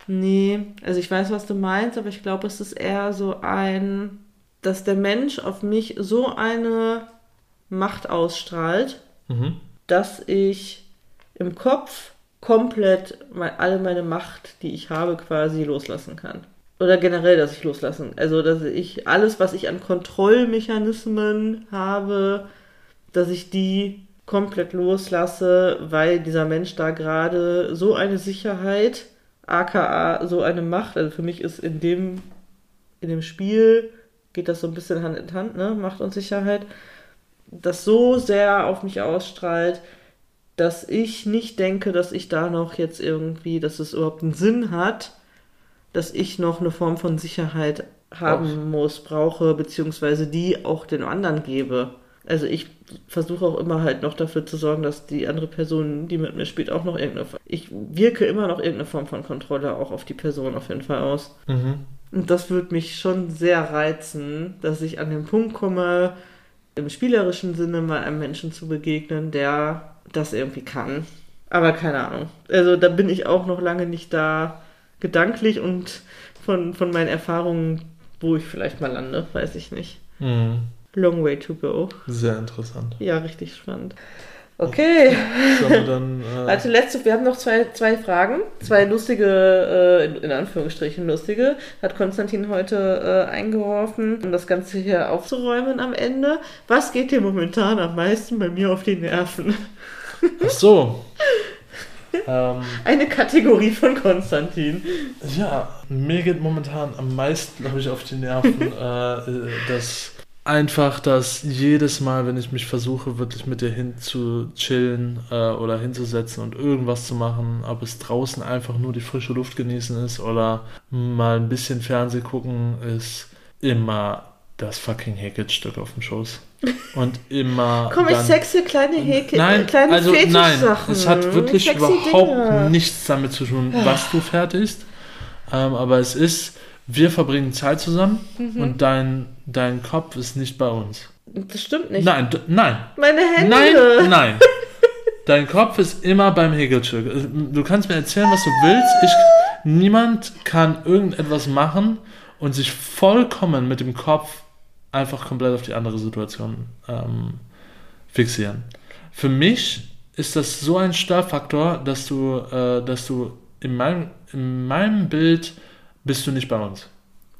Nee, also ich weiß, was du meinst, aber ich glaube, es ist eher so ein, dass der Mensch auf mich so eine Macht ausstrahlt, Mhm. dass ich im Kopf komplett me- alle meine Macht, die ich habe, quasi loslassen kann. Oder generell, dass ich loslassen. Also, dass ich alles, was ich an Kontrollmechanismen habe, dass ich die komplett loslasse, weil dieser Mensch da gerade so eine Sicherheit, aka so eine Macht, also für mich ist in dem, in dem Spiel, geht das so ein bisschen Hand in Hand, ne? Macht und Sicherheit, das so sehr auf mich ausstrahlt, dass ich nicht denke, dass ich da noch jetzt irgendwie, dass es überhaupt einen Sinn hat, dass ich noch eine Form von Sicherheit haben Brauchst. muss, brauche, beziehungsweise die auch den anderen gebe. Also ich versuche auch immer halt noch dafür zu sorgen, dass die andere Person, die mit mir spielt, auch noch irgendeine. Ich wirke immer noch irgendeine Form von Kontrolle auch auf die Person auf jeden Fall aus. Mhm. Und das würde mich schon sehr reizen, dass ich an den Punkt komme, im spielerischen Sinne mal einem Menschen zu begegnen, der das irgendwie kann. Aber keine Ahnung. Also da bin ich auch noch lange nicht da gedanklich und von, von meinen Erfahrungen, wo ich vielleicht mal lande, weiß ich nicht. Mhm. Long way to go. Sehr interessant. Ja, richtig spannend. Okay. Wir dann. Äh, Also letzte, wir haben noch zwei, zwei Fragen, zwei lustige, äh, in, Anführungsstrichen lustige, hat Konstantin heute äh, eingeworfen, um das Ganze hier aufzuräumen am Ende. Was geht dir momentan am meisten bei mir auf die Nerven? ach so. ähm, Eine Kategorie von Konstantin. ja, mir geht momentan am meisten, glaube ich, auf die Nerven, äh, äh, dass einfach, dass jedes Mal, wenn ich mich versuche, wirklich mit dir hin zu chillen äh, oder hinzusetzen und irgendwas zu machen, ob es draußen einfach nur die frische Luft genießen ist oder mal ein bisschen Fernseh gucken, ist immer das fucking Häkelstück auf dem Schoß. Und immer. Komm, ich dann- sexe kleine Häkel, Nein, äh, kleine also nein, es hat wirklich Sexy überhaupt Dinge. nichts damit zu tun, was du fertigst. Ähm, aber es ist, wir verbringen Zeit zusammen Mhm. und dein, dein Kopf ist nicht bei uns. Das stimmt nicht. Nein, nein, Meine Hände. nein, nein. Dein Kopf ist immer beim Häkelstück. Du kannst mir erzählen, was du willst. Ich, niemand kann irgendetwas machen und sich vollkommen mit dem Kopf einfach komplett auf die andere Situation ähm, fixieren. Für mich ist das so ein Störfaktor, dass du, äh, dass du in meinem, in meinem Bild bist du nicht bei uns.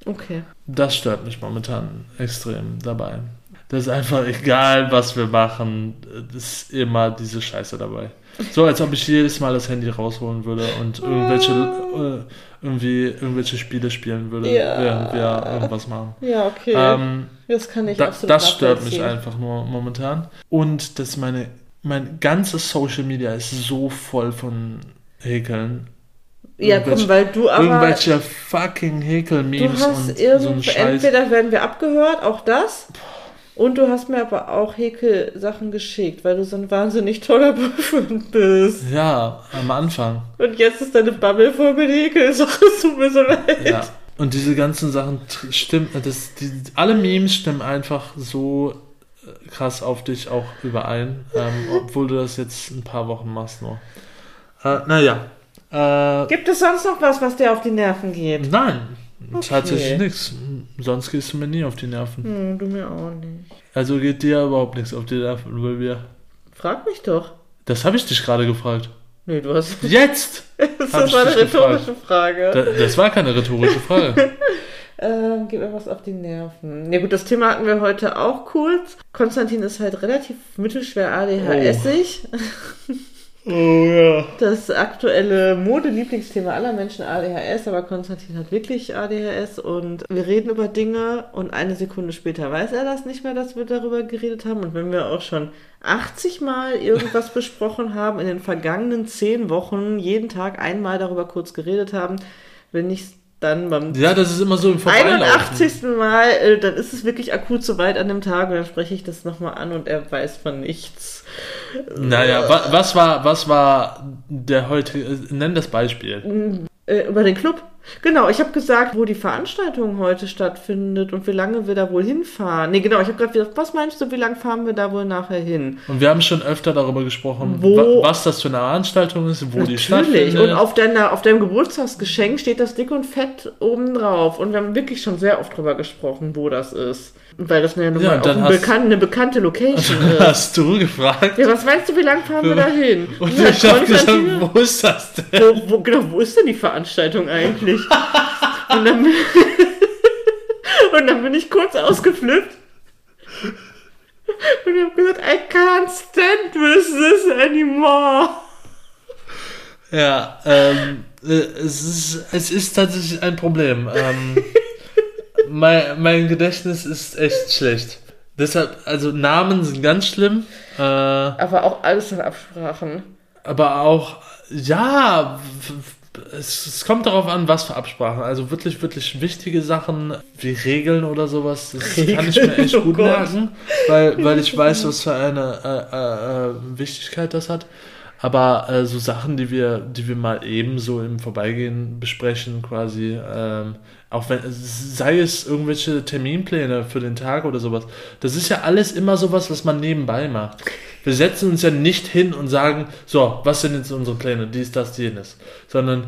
Okay. Das stört mich momentan extrem dabei. Das ist einfach egal, was wir machen, das ist immer diese Scheiße dabei. So, als ob ich jedes Mal das Handy rausholen würde und irgendwelche, äh, irgendwie, irgendwelche Spiele spielen würde, Ja. während wir irgendwas machen. Ja, okay. Ähm, das kann ich da, absolut das stört mich einfach nur momentan. Und dass meine, mein ganzes Social Media ist so voll von Häkeln. Ja, komm, weil du aber... Irgendwelche fucking Du Häkel-Memes hast und so entweder werden wir abgehört, auch das, und du hast mir aber auch Häkel-Sachen geschickt, weil du so ein wahnsinnig toller Boyfriend bist. Ja, am Anfang. Und jetzt ist deine Bubble voll mit Häkel-Sachen, es tut mir so leid. Ja. Und diese ganzen Sachen stimmen, das, die, alle Memes stimmen einfach so äh, krass auf dich auch überein, ähm, obwohl du das jetzt ein paar Wochen machst nur. Äh, naja. Äh, Gibt es sonst noch was, was dir auf die Nerven geht? nein, Okay. tatsächlich nichts. Sonst gehst du mir nie auf die Nerven. Hm, du mir auch nicht. Also geht dir überhaupt nichts auf die Nerven, weil wir. Frag mich doch. Das habe ich dich gerade gefragt. Nee, du hast. Jetzt! Das war eine dich gefragt. rhetorische Frage. Da, das war keine rhetorische Frage. Ähm, gib mir was auf die Nerven. Ja gut, das Thema hatten wir heute auch kurz. Konstantin ist halt relativ mittelschwer ADHSig. Oh ja. Das aktuelle Modelieblingsthema aller Menschen ADHS, aber Konstantin hat wirklich ADHS und wir reden über Dinge und eine Sekunde später weiß er das nicht mehr, dass wir darüber geredet haben. Und wenn wir auch schon 80 Mal irgendwas besprochen haben, in den vergangenen 10 Wochen jeden Tag einmal darüber kurz geredet haben, wenn ich dann beim Ja, das ist immer so im Vorbeilaufen. 81. Mal, äh, dann ist es wirklich akut so weit an dem Tag und dann spreche ich das nochmal an und er weiß von nichts. Naja, wa was war, was war der heutige, äh, nenn das Beispiel. Äh, über den Club. Genau, ich habe gesagt, wo die Veranstaltung heute stattfindet und wie lange wir da wohl hinfahren. Nee, genau, ich habe gerade gesagt, was meinst du, wie lange fahren wir da wohl nachher hin? Und wir haben schon öfter darüber gesprochen, Wo- wa- was das für eine Veranstaltung ist, wo die Natürlich. stattfindet. Und auf, deiner, auf deinem Geburtstagsgeschenk steht das dick und fett oben drauf. Und wir haben wirklich schon sehr oft drüber gesprochen, wo das ist. Weil das eine, Ja, Nummer- und dann auch ein hast- bekan eine bekannte Location ist. hast du gefragt. Ja, was meinst du, wie lange fahren wir da hin? Und Ja, ich habe gesagt, wo ist das denn? wo, wo, genau, wo ist denn die Veranstaltung eigentlich? Und, dann, bin- und dann bin ich kurz ausgeflippt. Und ich habe gesagt, I can't stand with this anymore. Ja, ähm, äh, es, ist, es ist tatsächlich ein Problem. Ähm, mein, mein Gedächtnis ist echt schlecht. Deshalb, also Namen sind ganz schlimm, äh, Aber auch alles in Absprachen. aber auch, ja, es, es kommt darauf an, was für Absprachen. Also wirklich, wirklich wichtige Sachen wie Regeln oder sowas, das kann ich mir echt Oh gut Gott. merken, weil, weil ich weiß, was für eine äh, äh, Wichtigkeit das hat. Aber äh, so Sachen, die wir, die wir mal eben so im Vorbeigehen besprechen, quasi, ähm, auch wenn, sei es irgendwelche Terminpläne für den Tag oder sowas, das ist ja alles immer sowas, was man nebenbei macht. Wir setzen uns ja nicht hin und sagen, so, was sind jetzt unsere Pläne, dies, das, jenes, sondern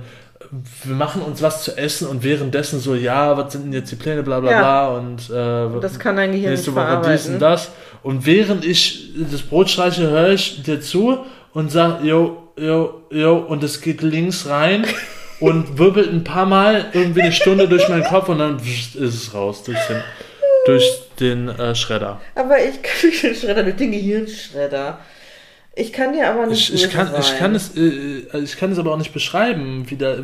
wir machen uns was zu essen und währenddessen so, ja, was sind denn jetzt die Pläne, bla bla Ja. bla und äh, Das kann dein Gehirn nächste nicht Woche dies und das. Und während ich das Brot streiche, höre ich dir zu und sag, yo, yo, yo, und es geht links rein und wirbelt ein paar Mal irgendwie eine Stunde durch meinen Kopf und dann ist es raus durch den, durch den äh, Schredder. Aber ich kann den Schredder, den Gehirnschredder. Ich kann dir aber nicht Ich, ich, kann, sein. ich, kann es, äh, ich kann es aber auch nicht beschreiben, wie da,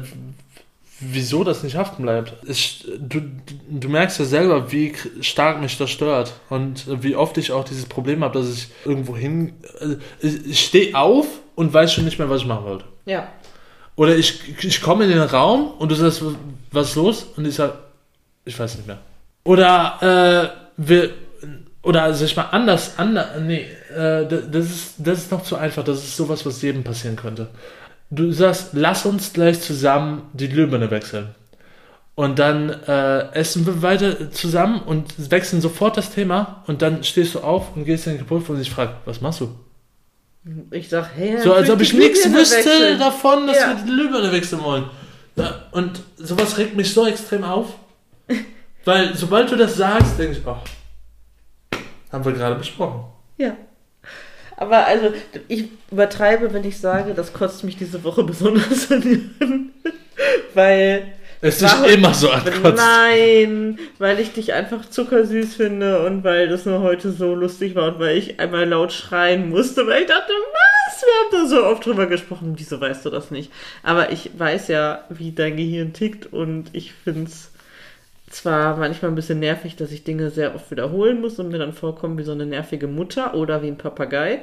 wieso das nicht haften bleibt. Ich, du, du merkst ja selber, wie stark mich das stört und wie oft ich auch dieses Problem habe, dass ich irgendwo hin. äh, Ich, ich stehe auf und weiß schon nicht mehr, was ich machen wollte. Ja. Oder ich, ich komme in den Raum und du sagst, was ist los? Und ich sage, ich weiß nicht mehr. Oder äh, wir. Oder sag ich mal anders, anders, nee, äh, das, ist, das ist noch zu einfach, das ist sowas, was jedem passieren könnte. Du sagst, lass uns gleich zusammen die Glühbirne wechseln. Und dann äh, essen wir weiter zusammen und wechseln sofort das Thema und dann stehst du auf und gehst in den Geburtstag und ich frage, was machst du? Ich sag, hey, So, als ob ich nichts wüsste wechseln. davon, dass Ja. wir die Glühbirne wechseln wollen. Ja, und sowas regt mich so extrem auf. Weil sobald du das sagst, denke ich, oh, haben wir gerade besprochen. Ja. Aber also, ich übertreibe, wenn ich sage, das kotzt mich diese Woche besonders an. weil. Es war dich heute- immer so ankotzt. Nein, weil ich dich einfach zuckersüß finde und weil das nur heute so lustig war und weil ich einmal laut schreien musste, weil ich dachte, was? Wir haben da so oft drüber gesprochen. Wieso weißt du das nicht? Aber ich weiß ja, wie dein Gehirn tickt und ich finde es zwar manchmal ein bisschen nervig, dass ich Dinge sehr oft wiederholen muss und mir dann vorkommen wie so eine nervige Mutter oder wie ein Papagei,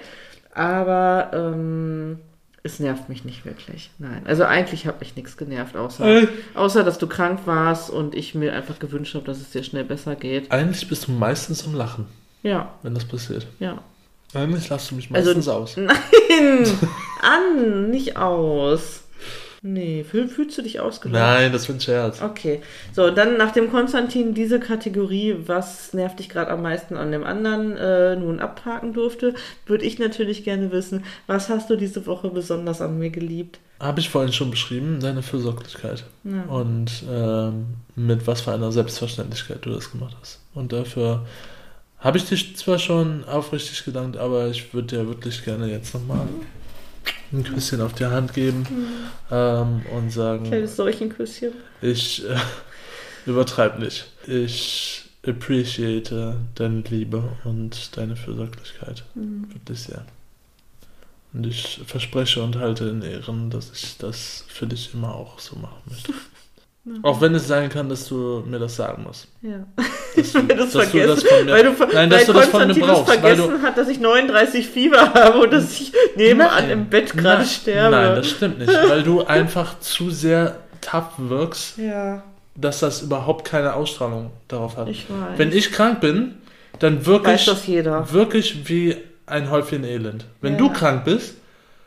aber ähm, es nervt mich nicht wirklich. Nein, also eigentlich hat mich nichts genervt, außer, Äh. außer dass du krank warst und ich mir einfach gewünscht habe, dass es dir schnell besser geht. Eigentlich bist du meistens am Lachen, Ja, wenn das passiert. ja. Eigentlich lachst du mich Also- meistens aus. Nein! An, nicht aus. Nee, fühl, fühlst du dich ausgelacht? Nein, das wird ein Scherz. Okay, so, dann nachdem Konstantin diese Kategorie, was nervt dich gerade am meisten an dem anderen, äh, nun abhaken durfte, würde ich natürlich gerne wissen, was hast du diese Woche besonders an mir geliebt? Habe ich vorhin schon beschrieben, deine Fürsorglichkeit. Ja. Und ähm, mit was für einer Selbstverständlichkeit du das gemacht hast. Und dafür habe ich dich zwar schon aufrichtig gedankt, aber ich würde dir wirklich gerne jetzt nochmal ein Küsschen auf die Hand geben ähm, und sagen, Kleines Seuchenküsschen. ich äh, übertreibe nicht. Ich appreciate deine Liebe und deine Fürsorglichkeit. Wirklich sehr. Und ich verspreche und halte in Ehren, dass ich das für dich immer auch so machen möchte. Auch wenn es sein kann, dass du mir das sagen musst. Ja. Dass du, es dass du das vergessen, von mir, weil du, nein, weil dass du das von mir brauchst. Weil du, vergessen hat, dass ich 39 Fieber habe und dass ich nebenan im Bett gerade sterbe. Nein, das stimmt nicht. Weil du einfach zu sehr tough wirkst, ja, dass das überhaupt keine Ausstrahlung darauf hat. ich weiß. Wenn ich krank bin, dann wirklich, das wirklich wie ein Häufchen Elend. Wenn Ja. du krank bist,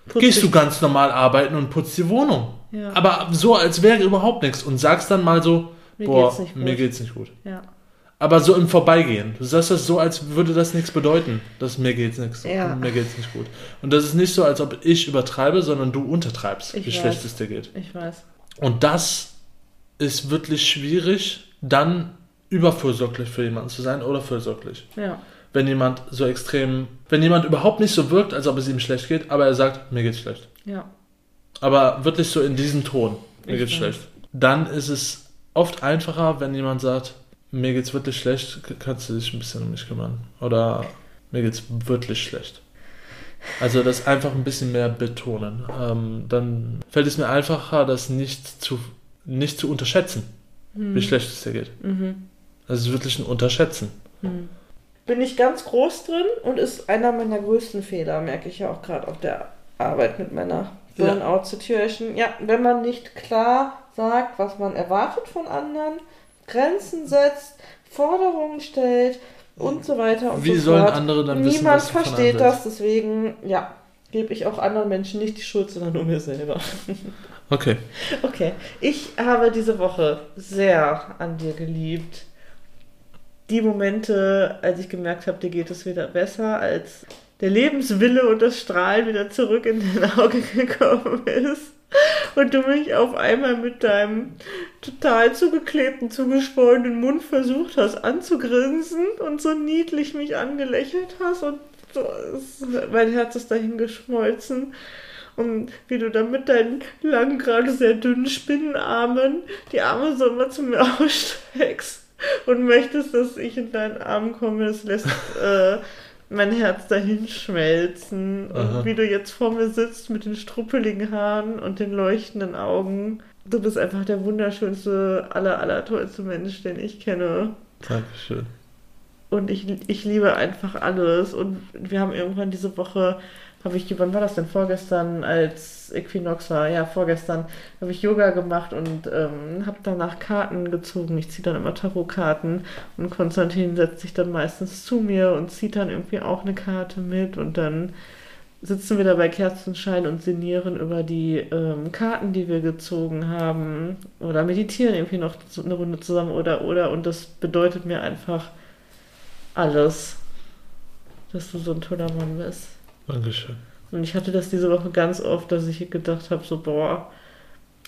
Putz gehst du ganz normal arbeiten und putzt die Wohnung. Ja. Aber so, als wäre überhaupt nichts. Und sagst dann mal so, Mir boah, geht's nicht gut. mir geht's nicht gut. Ja. Aber so im Vorbeigehen. Du sagst das so, als würde das nichts bedeuten. Dass mir geht's nichts. Ja. Mir geht's nicht gut. Und das ist nicht so, als ob ich übertreibe, sondern du untertreibst, Ich wie weiß. schlecht es dir geht. Ich weiß. Und das ist wirklich schwierig, dann überfürsorglich für jemanden zu sein oder fürsorglich. Ja. Wenn jemand so extrem, wenn jemand überhaupt nicht so wirkt, als ob es ihm schlecht geht, aber er sagt, mir geht's schlecht. Ja. Aber wirklich so in diesem Ton, mir Ich geht's schlecht. Dann ist es oft einfacher, wenn jemand sagt, mir geht's wirklich schlecht, kannst du dich ein bisschen um mich kümmern. Oder mir geht's wirklich schlecht. Also das einfach ein bisschen mehr betonen. Ähm, dann fällt es mir einfacher, das nicht zu, nicht zu unterschätzen, wie schlecht es dir geht. Mhm. Das ist wirklich ein Unterschätzen. Bin ich ganz groß drin und ist einer meiner größten Fehler, merke ich ja auch gerade auf der Arbeit mit meiner Ja. Burnout-Situation. Ja, wenn man nicht klar sagt, was man erwartet von anderen, Grenzen setzt, Forderungen stellt und so weiter und Wie so sollen fort. andere dann wissen, Niemand was versteht das, deswegen, ja, gebe ich auch anderen Menschen nicht die Schuld, sondern nur mir selber. Okay. Okay, ich habe diese Woche sehr an dir geliebt. Die Momente, als ich gemerkt habe, dir geht es wieder besser, als der Lebenswille und das Strahlen wieder zurück in dein Auge gekommen ist. Und du mich auf einmal mit deinem total zugeklebten, zugeschwollenen Mund versucht hast anzugrinsen und so niedlich mich angelächelt hast und so, mein Herz ist dahin geschmolzen. Und wie du dann mit deinen langen, gerade sehr dünnen Spinnenarmen die Arme so immer zu mir ausstreckst und möchtest, dass ich in deinen Arm komme, das lässt äh, mein Herz dahin schmelzen. Und Aha. wie du jetzt vor mir sitzt mit den struppeligen Haaren und den leuchtenden Augen. Du bist einfach der wunderschönste, aller, aller tollste Mensch, den ich kenne. Dankeschön. Und ich, ich liebe einfach alles. Und wir haben irgendwann diese Woche, habe ich, wann war das denn? Vorgestern, als Equinox war, ja, vorgestern, habe ich Yoga gemacht und ähm, habe danach Karten gezogen. Ich ziehe dann immer Tarotkarten und Konstantin setzt sich dann meistens zu mir und zieht dann irgendwie auch eine Karte mit und dann sitzen wir da bei Kerzenschein und sinnieren über die ähm, Karten, die wir gezogen haben oder meditieren irgendwie noch eine Runde zusammen oder oder und das bedeutet mir einfach alles, dass du so ein toller Mann bist. Dankeschön. Und ich hatte das diese Woche ganz oft, dass ich gedacht habe, so boah,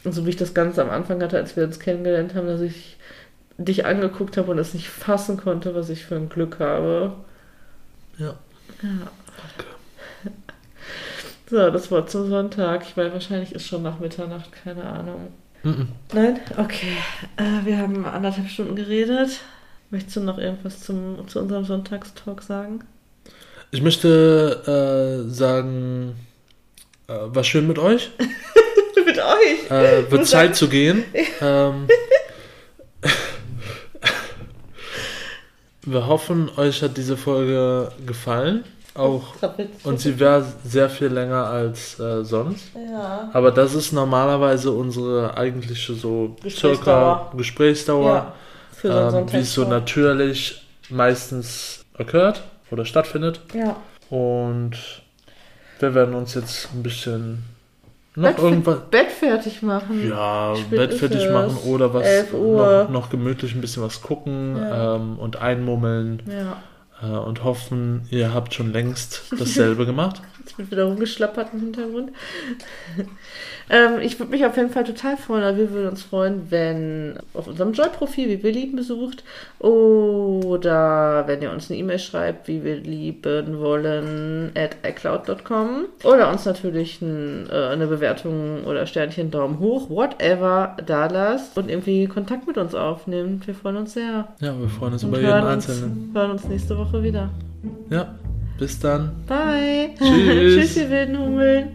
so wie ich das ganz am Anfang hatte, als wir uns kennengelernt haben, dass ich dich angeguckt habe und es nicht fassen konnte, was ich für ein Glück habe. Ja. Ja. So, das Wort zum Sonntag. Ich weiß, wahrscheinlich ist schon nach Mitternacht, keine Ahnung. Mhm. Nein? Okay. Äh, wir haben anderthalb Stunden geredet. Möchtest du noch irgendwas zum, zu unserem Sonntagstalk sagen? Ich möchte äh, sagen, äh, war schön mit euch. Mit euch? Äh, wird Zeit zu gehen. Ähm, wir hoffen, euch hat diese Folge gefallen. Auch und sie wäre sehr viel länger als äh, sonst. Ja. Aber das ist normalerweise unsere eigentliche so Gesprächsdauer. circa Gesprächsdauer, Ja. Ähm, wie es so natürlich meistens occurrt oder stattfindet. Ja. Und wir werden uns jetzt ein bisschen noch Bett, irgendwas. Bett fertig machen. Ja, Spät Bett fertig machen oder was 11 Uhr. noch, noch gemütlich ein bisschen was gucken Ja. ähm, und einmummeln Ja. äh, und hoffen, ihr habt schon längst dasselbe gemacht. Jetzt wird wieder rumgeschlappert im Hintergrund. ähm, ich würde mich auf jeden Fall total freuen, oder wir würden uns freuen, wenn auf unserem Joy-Profil, wie wir lieben, besucht oder wenn ihr uns eine E-Mail schreibt, wie wir lieben wollen, at iCloud.com oder uns natürlich ein, äh, eine Bewertung oder Sternchen, Daumen hoch, whatever, da lasst und irgendwie Kontakt mit uns aufnehmt. Wir freuen uns sehr. Ja, wir freuen uns Und über jeden uns, Einzelnen. hören uns nächste Woche wieder. Ja, bis dann. Bye. Tschüss. Tschüss, ihr wilden Hummeln.